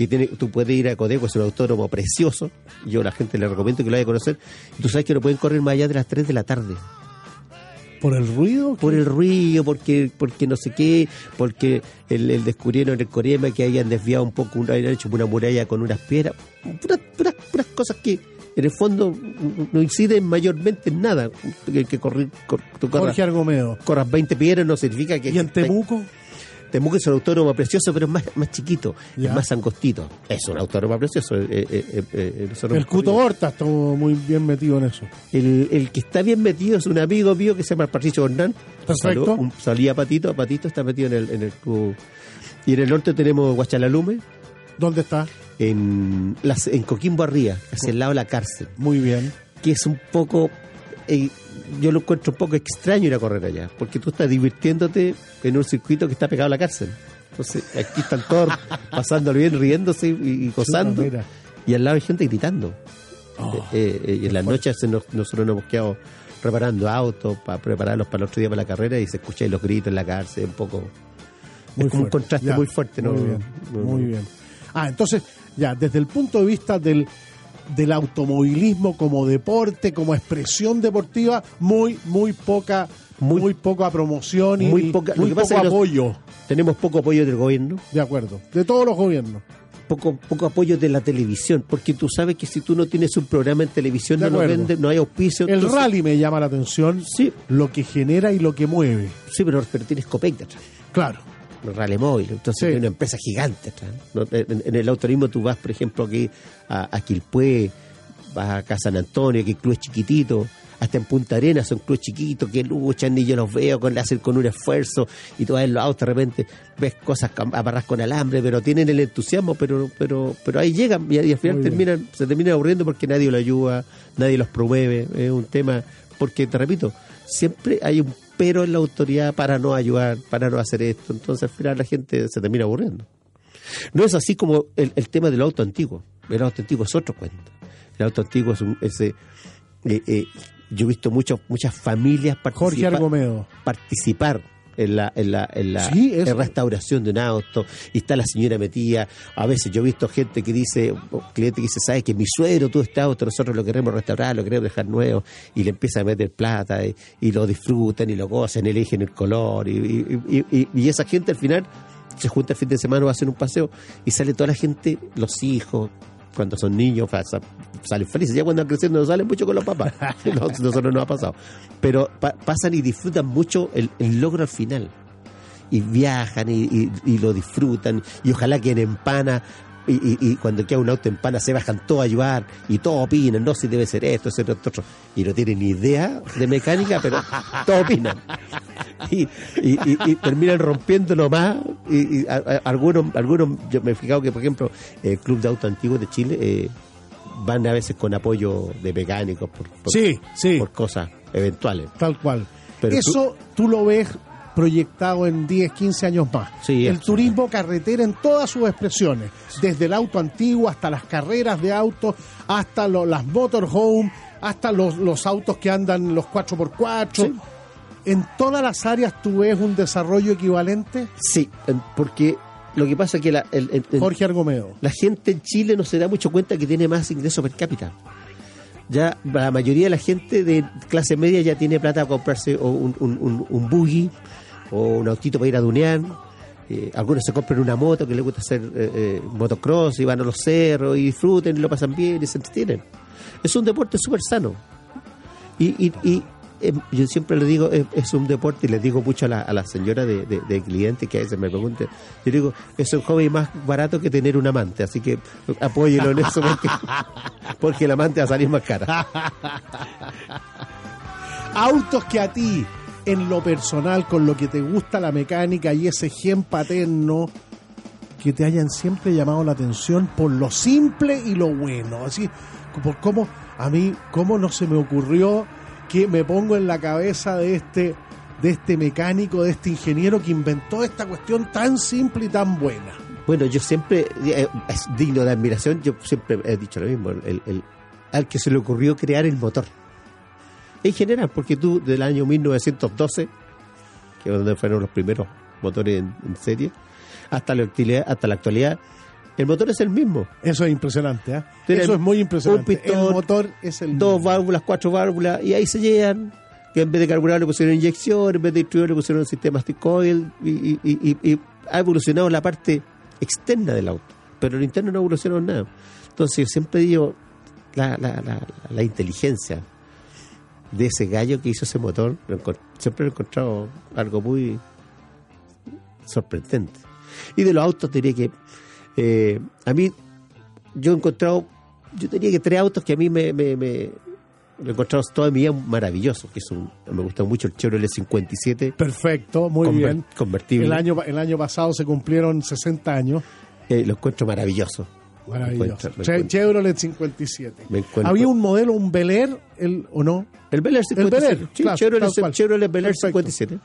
Que tiene, tú puedes ir a Codegua, es un autódromo precioso. Yo a la gente le recomiendo que lo vaya a conocer. Tú sabes que no pueden correr más allá de las 3 de la tarde. ¿Por el ruido? Por el ruido, porque porque no sé qué, porque el, el descubrieron en el Corema que hayan desviado un poco, habían hecho una muralla con unas piedras. Puras, puras, puras cosas que en el fondo no inciden mayormente en nada. Que, que correr, cor- tú corras, Jorge Argomeo. corras 20 piedras no significa que... ¿Y en Temuco? Temuco es un autódromo precioso, pero es más, más chiquito, Ya. es más angostito. Es un autódromo precioso. eh, eh, eh, nosotros El Cuto Horta está muy bien metido en eso. el, el que está bien metido es un amigo mío que se llama Patricio Hernán. Perfecto. Salud, un salía Patito, Patito está metido en el, en el club. Y en el norte tenemos Guachalalume, ¿Dónde está? en, las, en Coquimbo Arriba, hacia el lado de la cárcel. Muy bien. Que es un poco, yo lo encuentro un poco extraño ir a correr allá, porque tú estás divirtiéndote en un circuito que está pegado a la cárcel. Entonces, aquí están todos <laughs> pasándolo bien, riéndose y, y gozando. y al lado hay gente gritando. Oh, Eh, eh, y en las noches nos- nosotros nos hemos quedado reparando autos para prepararlos para el otro día para la carrera y se escuchan los gritos en la cárcel, un poco. Muy es como un contraste Ya. muy fuerte, ¿no? Muy bien. Muy bien. Ah, entonces, ya, desde el punto de vista del, del automovilismo como deporte, como expresión deportiva, muy, muy poca, muy, poca promoción y Muy poca- muy poco apoyo. Tenemos poco apoyo del gobierno. De acuerdo. De todos los gobiernos. Poco, poco apoyo de la televisión, porque tú sabes que si tú no tienes un programa en televisión, De no, venden, no hay auspicio. El entonces- rally me llama la atención. Sí. Lo que genera y lo que mueve. Sí, pero, pero tienes Copec detrás. Claro. Los rally móvil, entonces Sí. hay una empresa gigante. ¿no? En, en el autorismo tú vas, por ejemplo, aquí a, a Quilpué, vas acá a San Antonio, que el club es chiquitito, hasta en Punta Arenas son clubes chiquitos que luchan y yo los veo con hacen con un esfuerzo y tú vas en los autos de repente ves cosas amarras con alambre, pero tienen el entusiasmo, pero pero pero ahí llegan y, y al final terminan, se terminan aburriendo porque nadie lo ayuda, nadie los promueve, es un tema, porque te repito, siempre hay un pero en la autoridad para no ayudar, para no hacer esto, entonces al final la gente se termina aburriendo. No es así como el, el tema del auto antiguo. El auto antiguo es otro cuento. El auto antiguo es un, ese, eh, eh, yo he visto muchos muchas familias Jorge participa- Argomeo. participar en la, en la, en la Sí, eso. en restauración de un auto y está la señora metida. A veces yo he visto gente que dice, cliente que dice, sabes que mi suegro todo este auto, nosotros lo queremos restaurar, lo queremos dejar nuevo y le empieza a meter plata y, y lo disfrutan y lo gozan, eligen el color y, y, y- y- y esa gente al final se junta el fin de semana va a hacer un paseo y sale toda la gente, los hijos, cuando son niños, salen felices. Ya cuando van creciendo no salen mucho con los papás. <laughs> <laughs> No, nosotros no ha pasado. Pero pa- pasan y disfrutan mucho el, el logro al final. Y viajan y, y- y lo disfrutan. Y ojalá que en Empana, y, cuando queda un auto en Empana, se bajan todos a ayudar y todos opinan, no, si debe ser esto, ser esto, otro. Y no tienen ni idea de mecánica, pero <laughs> todos opinan. Y, y- y- y terminan rompiéndolo más. Y, y a- a- algunos, algunos, yo me he fijado que, por ejemplo, el Club de Auto Antiguo de Chile eh, van a veces con apoyo de mecánicos por, por- Sí, sí. por cosas eventuales. Tal cual. Pero Eso tú, lo ves proyectado en 10, 15 años más. Sí, el turismo carretera en todas sus expresiones, desde el auto antiguo hasta las carreras de autos, hasta lo- las motorhome, hasta los, los autos que andan los 4x4. En todas las áreas tú ves un desarrollo equivalente. Sí, porque lo que pasa es que la, el- Jorge Argomeo. la gente en Chile no se da mucho cuenta que tiene más ingresos per cápita. Ya la mayoría de la gente de clase media ya tiene plata para comprarse un, un, un, un buggy o un autito para ir a dunear. Eh, algunos se compran una moto que les gusta hacer eh, eh, motocross y van a los cerros y disfruten y lo pasan bien y se entretienen. Es un deporte súper sano. Y, y, y, eh, yo siempre le digo, eh, es un deporte, y les digo mucho a la, a la señora de, de, de clientes que a veces me preguntan, yo digo, es un hobby más barato que tener un amante, así que apóyelo en eso porque, <laughs> porque el amante va a salir más cara. Autos que a ti, en lo personal, con lo que te gusta la mecánica y ese gen paterno, que te hayan siempre llamado la atención por lo simple y lo bueno. Así, por cómo a mí, cómo no se me ocurrió que me pongo en la cabeza de este, de este mecánico, de este ingeniero que inventó esta cuestión tan simple y tan buena. Bueno, yo siempre, eh, es digno de admiración, yo siempre he dicho lo mismo, el, al que se le ocurrió crear el motor. En general, porque tú del año 1912, que es donde fueron los primeros motores en, serie, hasta la, hasta la actualidad, el motor es el mismo. Eso es impresionante, ¿eh? Tiene Eso es muy impresionante. un pistón, el motor es el Dos válvulas, cuatro válvulas, y ahí se llegan. Que en vez de carburador le pusieron inyección, en vez de distribuidor le pusieron sistemas de coil, y, y- y- y- y ha evolucionado la parte externa del auto, pero el interno no evolucionó nada. Entonces yo siempre digo, la, la, la, la inteligencia de ese gallo que hizo ese motor, siempre lo he encontrado algo muy sorprendente. Y de los autos diría que eh, a mí yo he encontrado, yo tenía que tres autos que a mí me, me, me- lo he encontrado toda mi vida maravillosos, que son, me gusta mucho el Chevrolet 57. Perfecto, muy conver- bien. Convertible. El año, el año pasado se cumplieron 60 años. Eh, lo encuentro maravilloso. Maravilloso. Me encuentro- me Che- encuentro- Chevrolet 57. me encuentro- Había un modelo, un Bel Air, el, ¿o no? El Bel Air 57. El Bel Air, sí, claro, Chevrolet. Chevrolet Bel Air Perfecto. 57.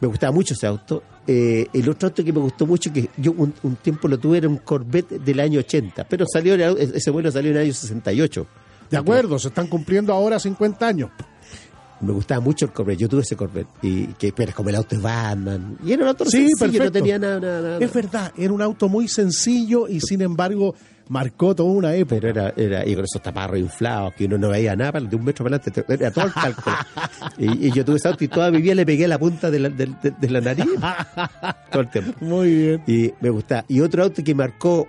Me gustaba mucho ese auto. Eh, el otro auto que me gustó mucho, que yo un, un tiempo lo tuve, era un Corvette del año 80, pero salió ese vuelo salió en el año 68. De acuerdo, se están cumpliendo ahora 50 años. Me gustaba mucho el Corvette, yo tuve ese Corvette, y que pero como el auto de Batman, y era un auto Sí, sencillo, no tenía nada, nada, nada. Es verdad, era un auto muy sencillo y sin embargo marcó toda una época. Pero era, era, y con esos taparros inflados, que uno no veía nada, de un metro para adelante, era todo el cálculo. <laughs> y, y yo tuve ese auto y toda mi vida le pegué la punta de la, de, de- de la nariz. <laughs> todo el tiempo. Muy bien. Y me gustaba. Y otro auto que marcó,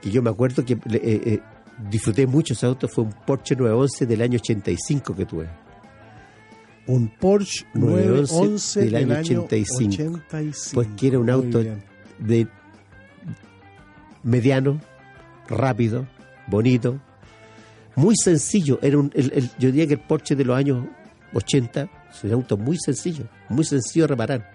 que yo me acuerdo que eh, eh, disfruté mucho ese auto, fue un Porsche 911 del año 85 que tuve. Un Porsche 911 del del, año año 85. 85. Pues que era un auto de mediano, rápido, bonito, muy sencillo. Era un, el- el- yo diría que el Porsche de los años 80 es un auto muy sencillo, muy sencillo de reparar.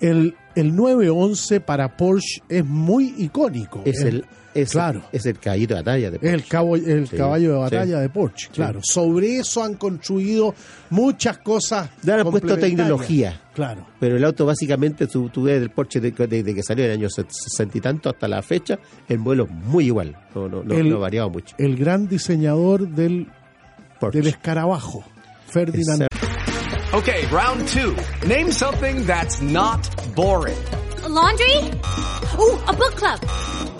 El, el 911 para Porsche es muy icónico. Es el, es, claro. es el caballito de batalla de Es el, cabo- el Sí, caballo de batalla sí. de Porsche, Sí. claro. Sobre eso han construido muchas cosas. Le han puesto tecnología. Claro. Pero el auto básicamente, tú, tú ves el Porsche desde de, de que salió en el año 60 y tanto hasta la fecha, el vuelo es muy igual, no, no, no, El- no ha variado mucho. El gran diseñador del, Porsche. del escarabajo, Ferdinand. Okay, round two. Name something that's not boring. A laundry? Ooh, a book club.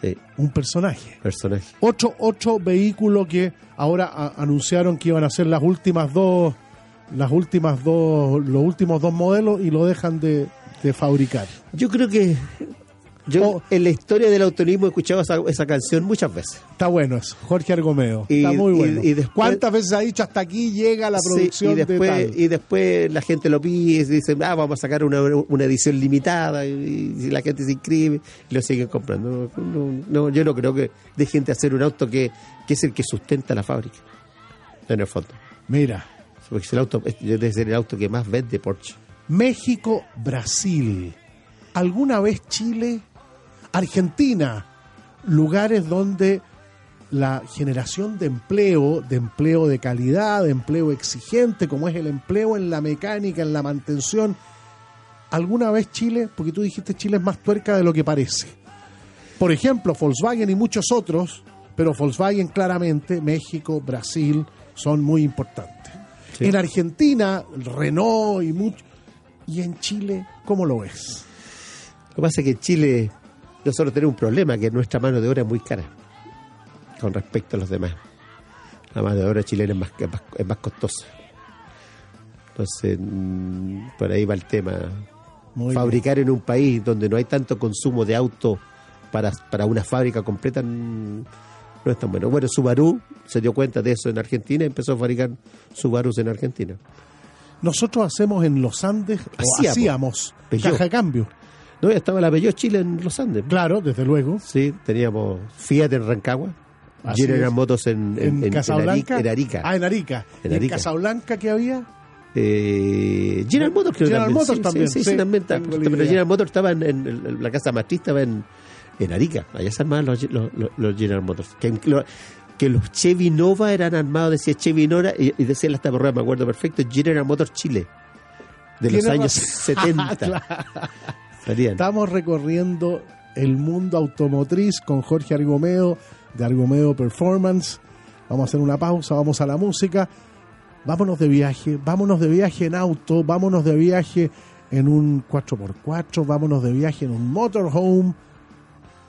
Sí, Un personaje. personaje. Otro, otro vehículo que ahora a- anunciaron que iban a ser las últimas dos, las últimas dos, los últimos dos modelos y lo dejan de, de fabricar. Yo creo que yo en la historia del autorismo he escuchado esa, esa canción muchas veces. Está bueno eso, Jorge Argomeo. Y- Está muy bueno. y después- ¿Cuántas veces ha dicho hasta aquí llega la Sí, producción y de después, tal? y después la gente lo pide y dicen, ah, vamos a sacar una, una edición limitada y, y la gente se inscribe y lo siguen comprando. No, no, no, yo no creo que dejen de hacer un auto que, que es el que sustenta la fábrica, en el fondo. Mira, Porque es el auto, es- el auto que más vende Porsche. México, Brasil. ¿Alguna vez Chile? Argentina. Lugares donde la generación de empleo, de empleo de calidad, de empleo exigente, como es el empleo en la mecánica, en la mantención. ¿Alguna vez Chile? Porque tú dijiste Chile es más tuerca de lo que parece. Por ejemplo, Volkswagen y muchos otros, pero Volkswagen claramente, México, Brasil, son muy importantes. Sí. En Argentina, Renault y mucho. Y en Chile, ¿cómo lo ves? Lo que pasa es que Chile nosotros tenemos un problema, que nuestra mano de obra es muy cara con respecto a los demás. La mano de obra chilena es más, es más, es más costosa. Entonces, mm, por ahí va el tema. Muy Fabricar en un país donde no hay tanto consumo de auto para, para una fábrica completa mm, no es tan bueno. Bueno, Subaru se dio cuenta de eso en Argentina y empezó a fabricar Subarus en Argentina. Nosotros hacemos en los Andes, o Hacíamos. hacíamos, caja de cambio. No, ya estaba la Peugeot Chile en los Andes. Claro, desde luego. Sí, teníamos Fiat en Rancagua, General es. Motors en, en, en- Casablanca. en Arica. Ah, en Arica. En ¿Y Arica. Casablanca qué había? Eh, General Motors creo General también. Motors sí, también, Sí, sí, también está- pero. General Motors estaba en, en- en la casa matriz, estaba en, en Arica. Allá se armaban los, los, los- los General Motors. Que, lo- que los Chevy Nova eran armados, decía Chevy Nova, y, y decía la esta rueda, me acuerdo perfecto, General Motors Chile. De los años razón. 70. <laughs> Claro. Estamos recorriendo el mundo automotriz con Jorge Argomeo de Argomeo Performance. Vamos a hacer una pausa, vamos a la música. Vámonos de viaje, vámonos de viaje en auto, vámonos de viaje en un 4x4, vámonos de viaje en un motorhome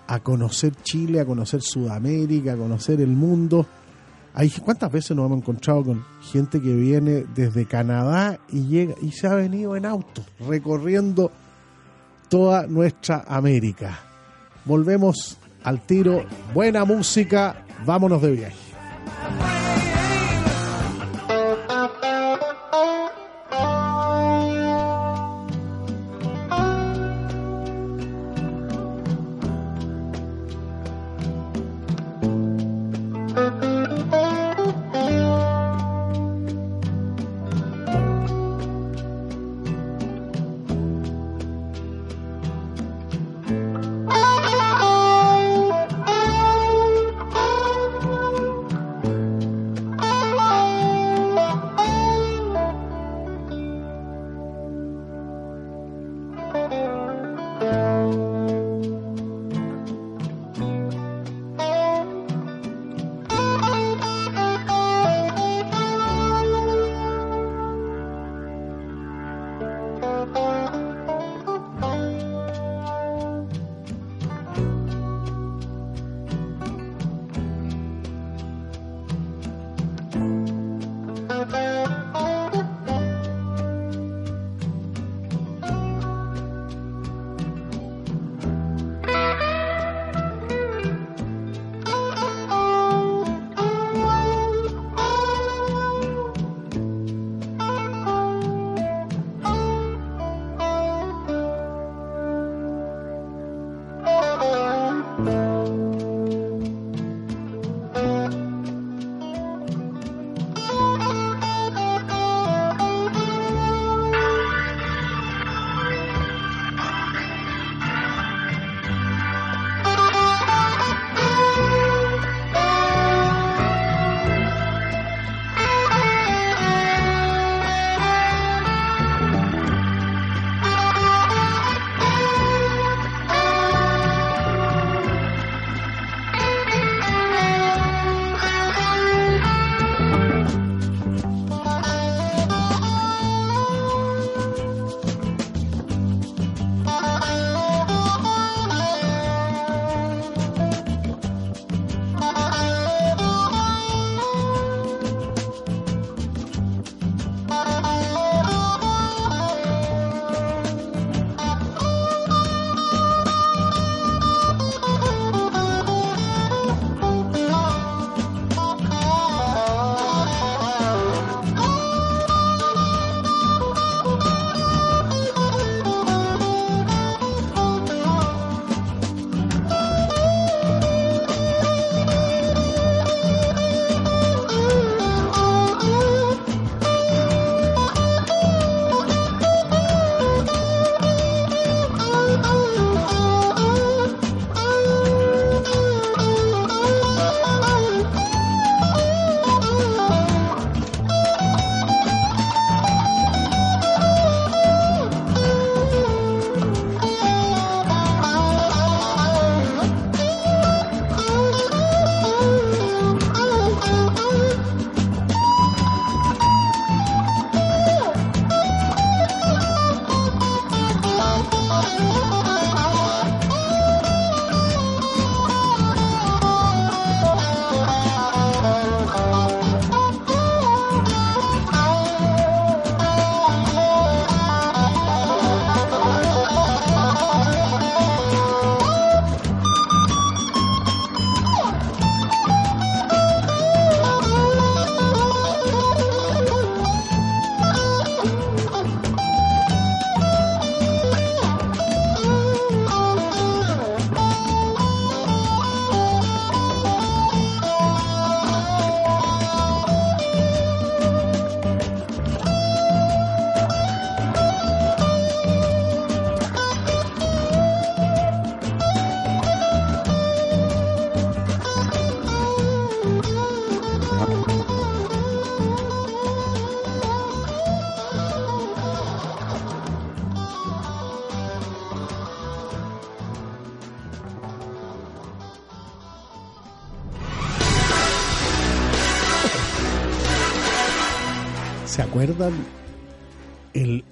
a conocer Chile, a conocer Sudamérica, a conocer el mundo. ¿Cuántas veces nos hemos encontrado con gente que viene desde Canadá y llega y se ha venido en auto, recorriendo toda nuestra América? Volvemos al tiro, buena música, vámonos de viaje.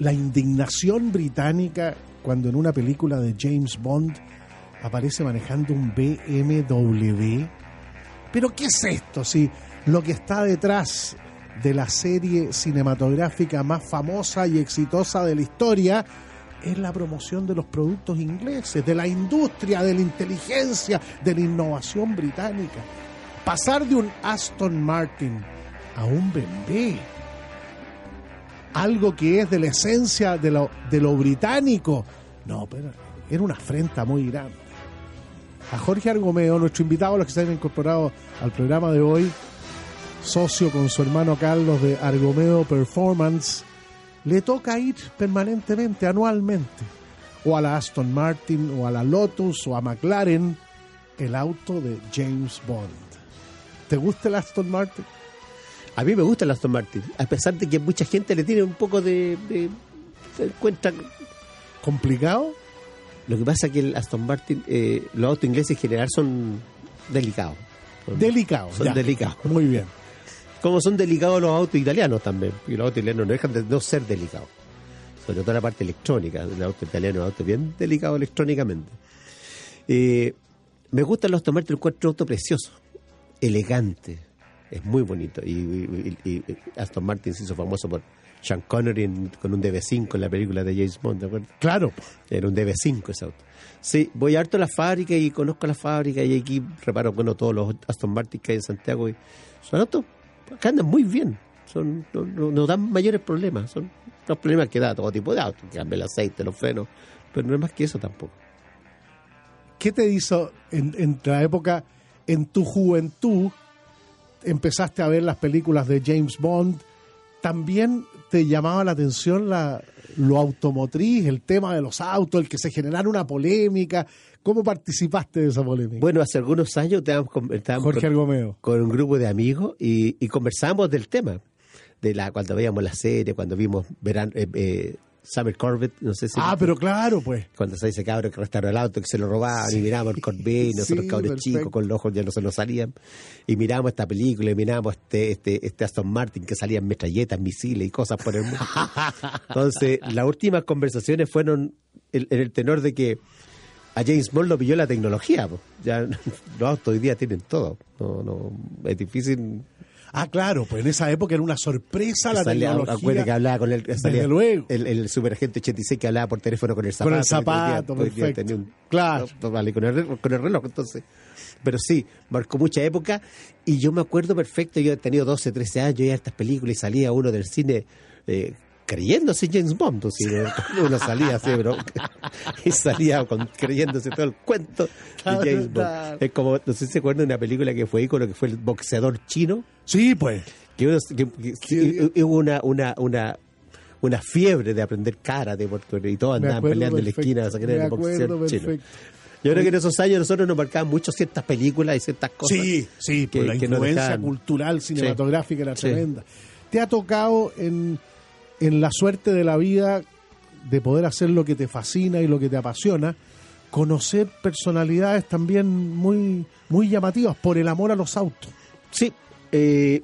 La indignación británica cuando en una película de James Bond aparece manejando un BMW? ¿Pero qué es esto? Si lo que está detrás de la serie cinematográfica más famosa y exitosa de la historia es la promoción de los productos ingleses, de la industria, de la inteligencia, de la innovación británica. Pasar de un Aston Martin a un BMW, algo que es de la esencia de lo, británico, no, pero era una afrenta muy grande. A Jorge Argomeo, nuestro invitado, los que se han incorporado al programa de hoy, socio con su hermano Carlos de Argomeo Performance, le toca ir permanentemente, anualmente, o a la Aston Martin, o a la Lotus, o a McLaren, el auto de James Bond. ¿Te gusta el Aston Martin? A mí me gusta el Aston Martin, a pesar de que mucha gente le tiene un poco de... de se encuentra ¿Complicado? Lo que pasa es que el Aston Martin, eh, los autos ingleses en general son delicados. Delicados, Son ya. delicados. Muy bien. Como son delicados los autos italianos también. Y los autos italianos no dejan de no ser delicados. Sobre todo la parte electrónica. El auto italiano es un auto bien delicado electrónicamente. Eh, me gustan los Aston Martin, encuentro un auto precioso, elegante, es muy bonito. Y, y- y- y Aston Martin se hizo famoso por Sean Connery en- con un DB5 en la película de James Bond, ¿de acuerdo? Claro. Era un DB5 ese auto. Sí, voy harto a la fábrica y conozco la fábrica y aquí reparo, bueno, todos los Aston Martin que hay en Santiago y son autos que andan muy bien. Son, no, no- no dan mayores problemas. Son los problemas que da todo tipo de autos, que cambia el aceite, los frenos, pero no es más que eso tampoco. ¿Qué te hizo en, en la época, en tu juventud, empezaste a ver las películas de James Bond? ¿También te llamaba la atención la, lo automotriz, el tema de los autos, el que se generara una polémica? ¿Cómo participaste de esa polémica? Bueno, hace algunos años estábamos, con- estábamos Jorge con, con un grupo de amigos y, y conversábamos del tema. De la cuando veíamos la serie, cuando vimos verano, eh, eh, Summer Corbett, no sé si... Ah, pero claro, pues. Cuando se dice cabro que restauró el auto, que se lo robaban y mirábamos el Corvette, y <laughs> nosotros Sí, cabros perfecto. chicos con los ojos ya no se nos salían. Y mirábamos esta película y mirábamos este, este, este Aston Martin que salían metralletas, misiles y cosas por el mundo. <laughs> Entonces, las últimas conversaciones fueron el- en el tenor de que a James Bond lo pilló la tecnología. po. Ya <laughs> los autos hoy día tienen todo. No, no, es difícil. Ah, claro, pues en esa época era una sorpresa la Salía- tecnología. acuérdate que hablaba con el, Desde luego. el, el superagente 86 que hablaba por teléfono con el zapato. Con el zapato, perfecto. tenía un- Claro. no, vale, con el, reloj- con el reloj, entonces. Pero sí, marcó mucha época y yo me acuerdo perfecto, yo he tenido 12, 13 años, ya estas películas y salía uno del cine eh, creyéndose James Bond, o sea, <laughs> uno salía así, pero <laughs> y salía con- creyéndose todo el cuento de James Bond. Es como, no sé si se acuerdan de una película que fue ícono, que fue el boxeador chino. Sí, pues. Que, uno- que- que- que hubo una, una, una, una fiebre de aprender karate porque y todos andaban peleando en la esquina me el boxeador chino. Yo creo que en esos años nosotros nos marcaban mucho ciertas películas y ciertas cosas. Sí, sí, que- por la que nos influencia cultural cinematográfica era Sí. tremenda. ¿Te ha tocado en, en la suerte de la vida de poder hacer lo que te fascina y lo que te apasiona, conocer personalidades también muy, muy llamativas por el amor a los autos? Sí, eh,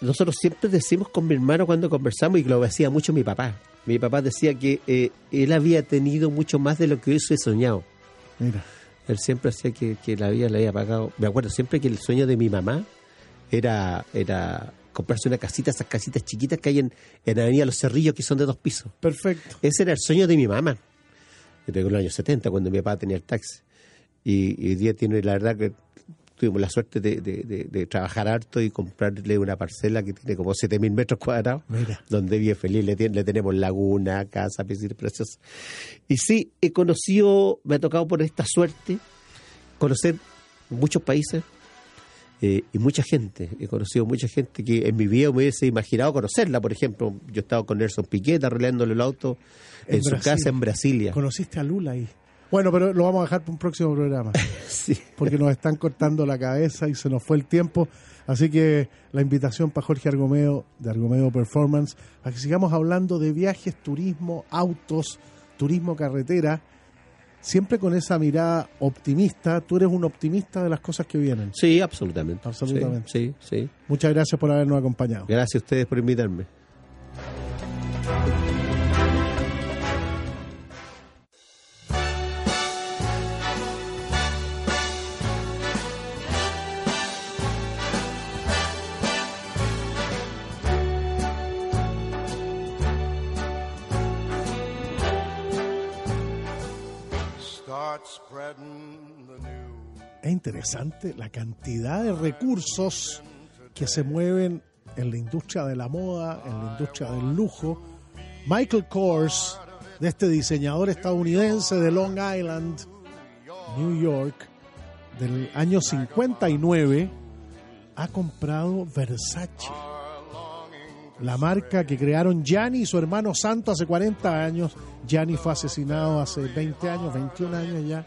nosotros siempre decimos con mi hermano cuando conversamos y lo decía mucho mi papá. Mi papá decía que eh, él había tenido mucho más de lo que hubiese soñado. Mira. Él siempre decía que, que la vida le había pagado. Me acuerdo siempre que el sueño de mi mamá era, era comprarse una casita, esas casitas chiquitas que hay en, en Avenida Los Cerrillos, que son de dos pisos. Perfecto. Ese era el sueño de mi mamá. Pegó en los años 70, cuando mi papá tenía el taxi. Y, y hoy día tiene, la verdad, que tuvimos la suerte de, de- de- de trabajar harto y comprarle una parcela que tiene como 7.000 metros cuadrados, Mira. donde vive feliz. Le, tiene- le tenemos laguna, casa, piscina preciosa. Y sí, he conocido, me ha tocado por esta suerte conocer muchos países eh, y mucha gente. He conocido mucha gente que en mi vida me hubiese imaginado conocerla. Por ejemplo, yo estaba con Nelson Piquet arreglándole el auto en, En su Brasil. casa en Brasilia. Conociste a Lula ahí. Bueno, pero lo vamos a dejar para un próximo programa. <laughs> Sí. Porque nos están cortando la cabeza y se nos fue el tiempo. Así que la invitación para Jorge Argomeo de Argomeo Performance, para que sigamos hablando de viajes, turismo, autos, turismo carretera siempre con esa mirada optimista. Tú eres un optimista de las cosas que vienen. Sí, absolutamente. Absolutamente. Sí, sí, sí. Muchas gracias por habernos acompañado. Gracias a ustedes por invitarme. Es interesante la cantidad de recursos que se mueven en la industria de la moda, en la industria del lujo. Michael Kors, de este diseñador estadounidense de Long Island, New York, del año 59, ha comprado Versace. La marca que crearon Gianni y su hermano Santo hace 40 años. Gianni fue asesinado hace 20 años, 21 años ya.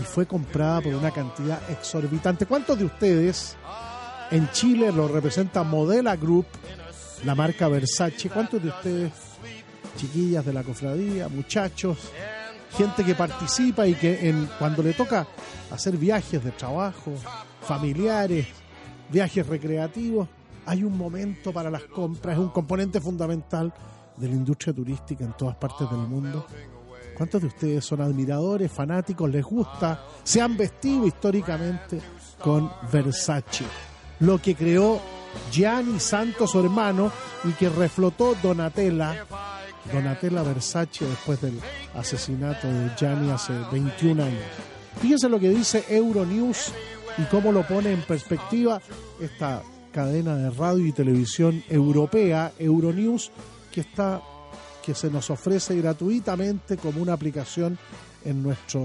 Y fue comprada por una cantidad exorbitante. ¿Cuántos de ustedes en Chile lo representa Modela Group, la marca Versace? ¿Cuántos de ustedes, chiquillas de la cofradía, muchachos, gente que participa y que en, cuando le toca hacer viajes de trabajo, familiares, viajes recreativos, hay un momento para las compras, es un componente fundamental de la industria turística en todas partes del mundo. ¿Cuántos de ustedes son admiradores, fanáticos, les gusta, se han vestido históricamente con Versace? Lo que creó Gianni Santos, hermano, y que reflotó Donatella, Donatella Versace después del asesinato de Gianni hace 21 años. Fíjense lo que dice Euronews y cómo lo pone en perspectiva esta cadena de radio y televisión europea, Euronews, que está que se nos ofrece gratuitamente como una aplicación en nuestro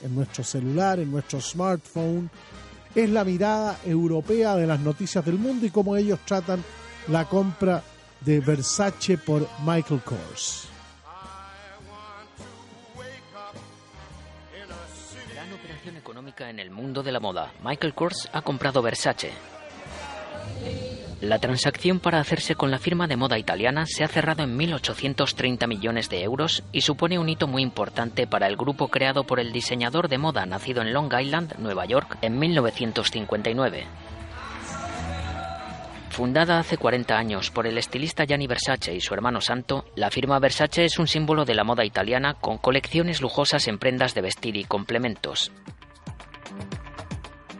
en nuestro celular, en nuestro smartphone. Es la mirada europea de las noticias del mundo y cómo ellos tratan la compra de Versace por Michael Kors. Gran operación económica en el mundo de la moda. Michael Kors ha comprado Versace. La transacción para hacerse con la firma de moda italiana se ha cerrado en 1.830 millones de euros y supone un hito muy importante para el grupo creado por el diseñador de moda nacido en Long Island, Nueva York, en 1959. Fundada hace 40 años por el estilista Gianni Versace y su hermano Santo, la firma Versace es un símbolo de la moda italiana con colecciones lujosas en prendas de vestir y complementos.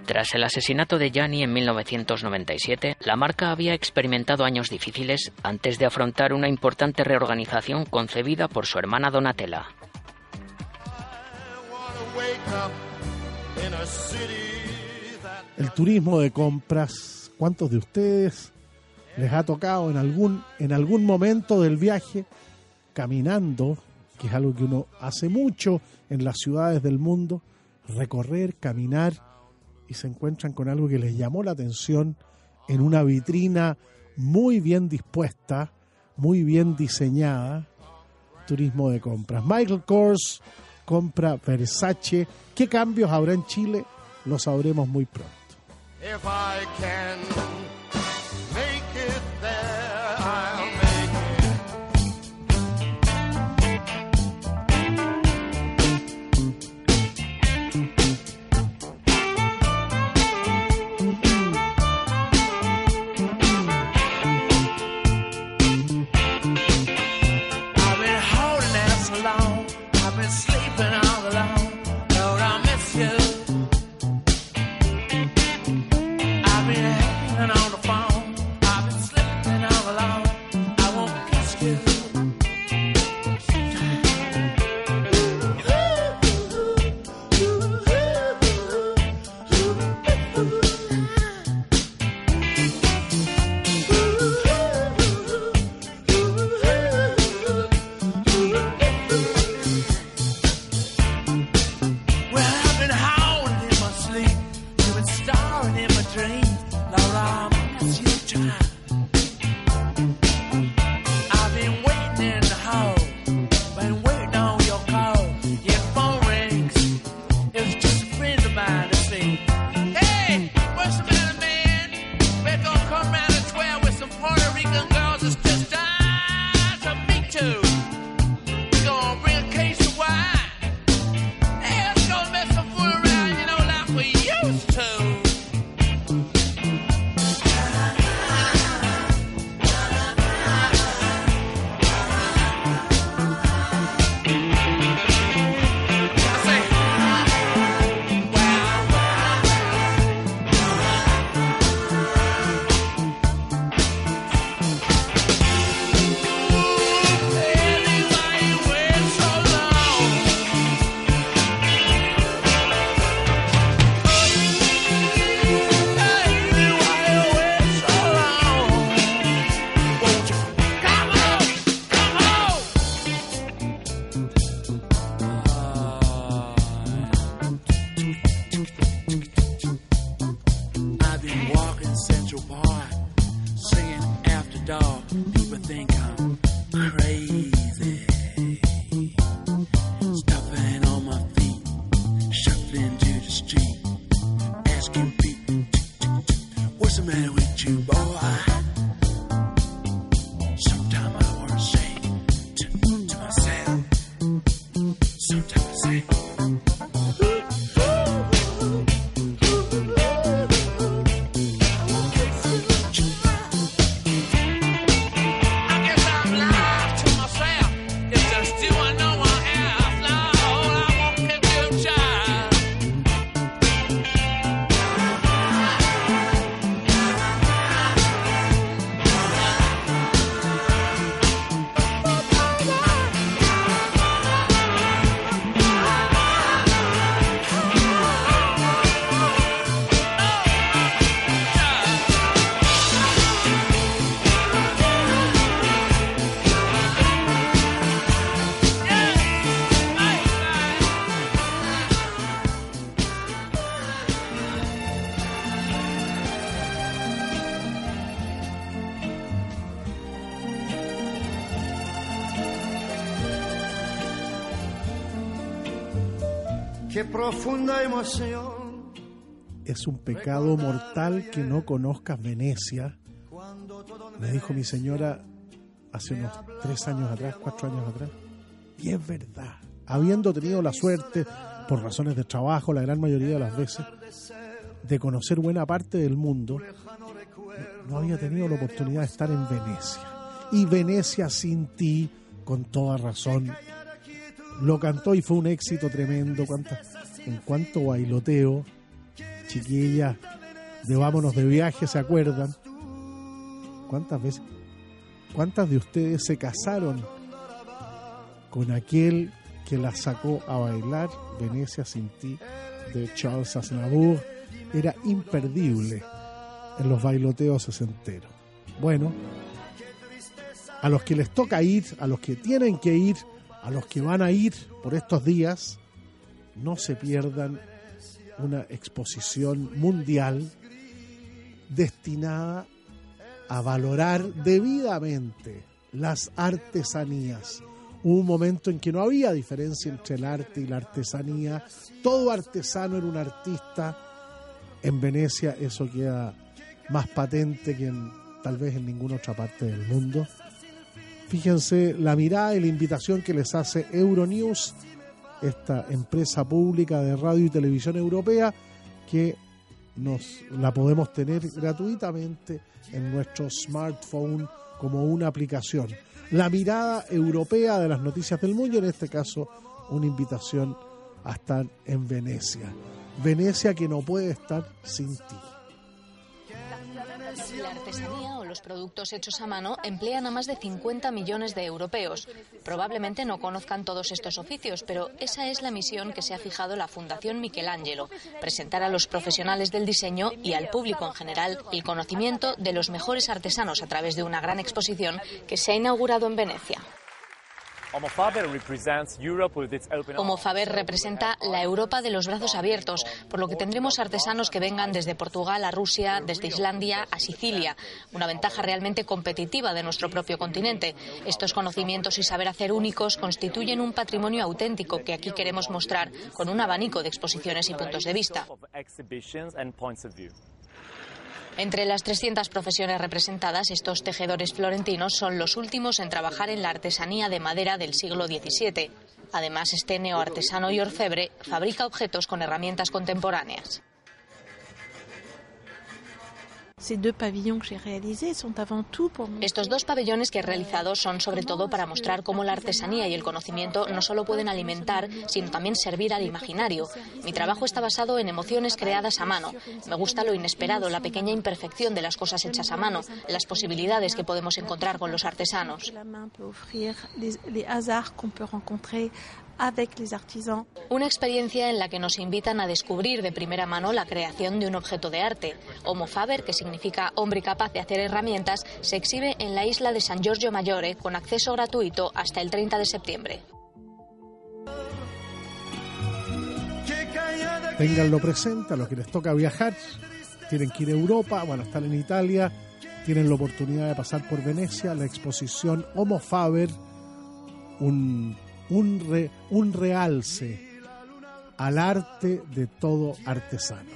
Tras el asesinato de Gianni en 1997, la marca había experimentado años difíciles antes de afrontar una importante reorganización concebida por su hermana Donatella. El turismo de compras, ¿cuántos de ustedes les ha tocado en algún en algún momento del viaje caminando, que es algo que uno hace mucho en las ciudades del mundo, recorrer, caminar y se encuentran con algo que les llamó la atención en una vitrina muy bien dispuesta, muy bien diseñada, turismo de compras. Michael Kors compra Versace. ¿Qué cambios habrá en Chile? Lo sabremos muy pronto. Es un pecado mortal que no conozcas Venecia. Me dijo mi señora hace unos tres años atrás, cuatro años atrás. Y es verdad. Habiendo tenido la suerte, por razones de trabajo, la gran mayoría de las veces, de conocer buena parte del mundo, no había tenido la oportunidad de estar en Venecia. Y Venecia sin ti, con toda razón, lo cantó y fue un éxito tremendo. ¿Cuántas, en cuanto bailoteo, chiquillas de vámonos de viaje, ¿se acuerdan? ¿Cuántas veces? ¿Cuántas de ustedes se casaron con aquel que la sacó a bailar Venecia sin ti de Charles Aznavour? Era imperdible en los bailoteos sesenteros. Bueno, a los que les toca ir, a los que tienen que ir, a los que van a ir por estos días, no se pierdan una exposición mundial destinada a valorar debidamente las artesanías. Hubo un momento en que no había diferencia entre el arte y la artesanía. Todo artesano era un artista. En Venecia eso queda más patente que en, tal vez en ninguna otra parte del mundo. Fíjense la mirada y la invitación que les hace Euronews, esta empresa pública de radio y televisión europea, que nos la podemos tener gratuitamente en nuestro smartphone como una aplicación. La mirada europea de las noticias del mundo, en este caso una invitación a estar en Venecia. Venecia que no puede estar sin ti. La los productos hechos a mano emplean a más de 50 millones de europeos. Probablemente no conozcan todos estos oficios, pero esa es la misión que se ha fijado la Fundación Michelangelo, presentar a los profesionales del diseño y al público en general el conocimiento de los mejores artesanos a través de una gran exposición que se ha inaugurado en Venecia. Homo Faber representa la Europa de los brazos abiertos, por lo que tendremos artesanos que vengan desde Portugal a Rusia, desde Islandia a Sicilia, una ventaja realmente competitiva de nuestro propio continente. Estos conocimientos y saber hacer únicos constituyen un patrimonio auténtico que aquí queremos mostrar con un abanico de exposiciones y puntos de vista. Entre las 300 profesiones representadas, estos tejedores florentinos son los últimos en trabajar en la artesanía de madera del siglo XVII. Además, este neoartesano y orfebre fabrica objetos con herramientas contemporáneas. Estos dos pabellones que he realizado son sobre todo para mostrar cómo la artesanía y el conocimiento no solo pueden alimentar, sino también servir al imaginario. Mi trabajo está basado en emociones creadas a mano. Me gusta lo inesperado, la pequeña imperfección de las cosas hechas a mano, las posibilidades que podemos encontrar con los artesanos. Una experiencia en la que nos invitan a descubrir de primera mano la creación de un objeto de arte. Homo Faber, que significa hombre capaz de hacer herramientas, se exhibe en la isla de San Giorgio Maggiore con acceso gratuito hasta el 30 de septiembre. Ténganlo presente a los que les toca viajar. Tienen que ir a Europa, bueno, están en Italia, tienen la oportunidad de pasar por Venecia, la exposición Homo Faber, un un, re, un realce al arte de todo artesano.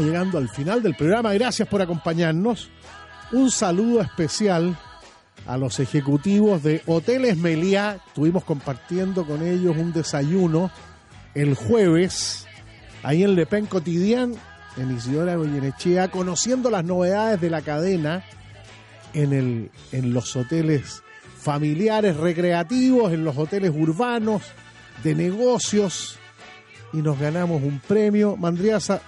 Llegando al final del programa. Gracias por acompañarnos. Un saludo especial a los ejecutivos de Hoteles Meliá. Estuvimos compartiendo con ellos un desayuno el jueves, ahí en Le Pen Cotidian, en Isidora Goyenechea, conociendo las novedades de la cadena en, el, en los hoteles familiares, recreativos, en los hoteles urbanos, de negocios, y nos ganamos un premio. Mandriaza,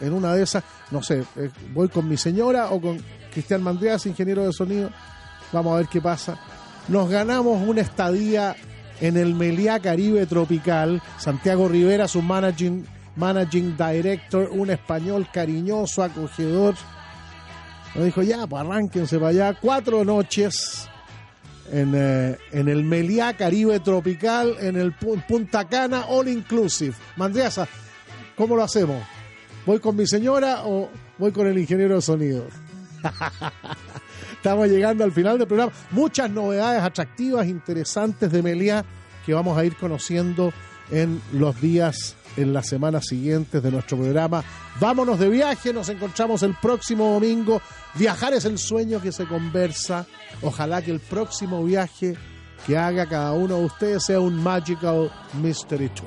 en una de esas, no sé, eh, voy con mi señora o con Cristian Mandriaza, ingeniero de sonido, vamos a ver qué pasa. Nos ganamos una estadía en el Meliá Caribe Tropical, Santiago Rivera, su managing, managing director, un español cariñoso, acogedor. Nos dijo, ya, pues arránquense para allá. Cuatro noches en, eh, en el Meliá Caribe Tropical, en el Pu- Punta Cana All Inclusive. Mandriaza, ¿cómo lo hacemos? ¿Voy con mi señora o voy con el ingeniero de sonido? <laughs> Estamos llegando al final del programa. Muchas novedades atractivas, interesantes de Meliá que vamos a ir conociendo en los días, en las semanas siguientes de nuestro programa. Vámonos de viaje, nos encontramos el próximo domingo. Viajar es el sueño que se conversa. Ojalá que el próximo viaje que haga cada uno de ustedes sea un Magical Mystery Tour.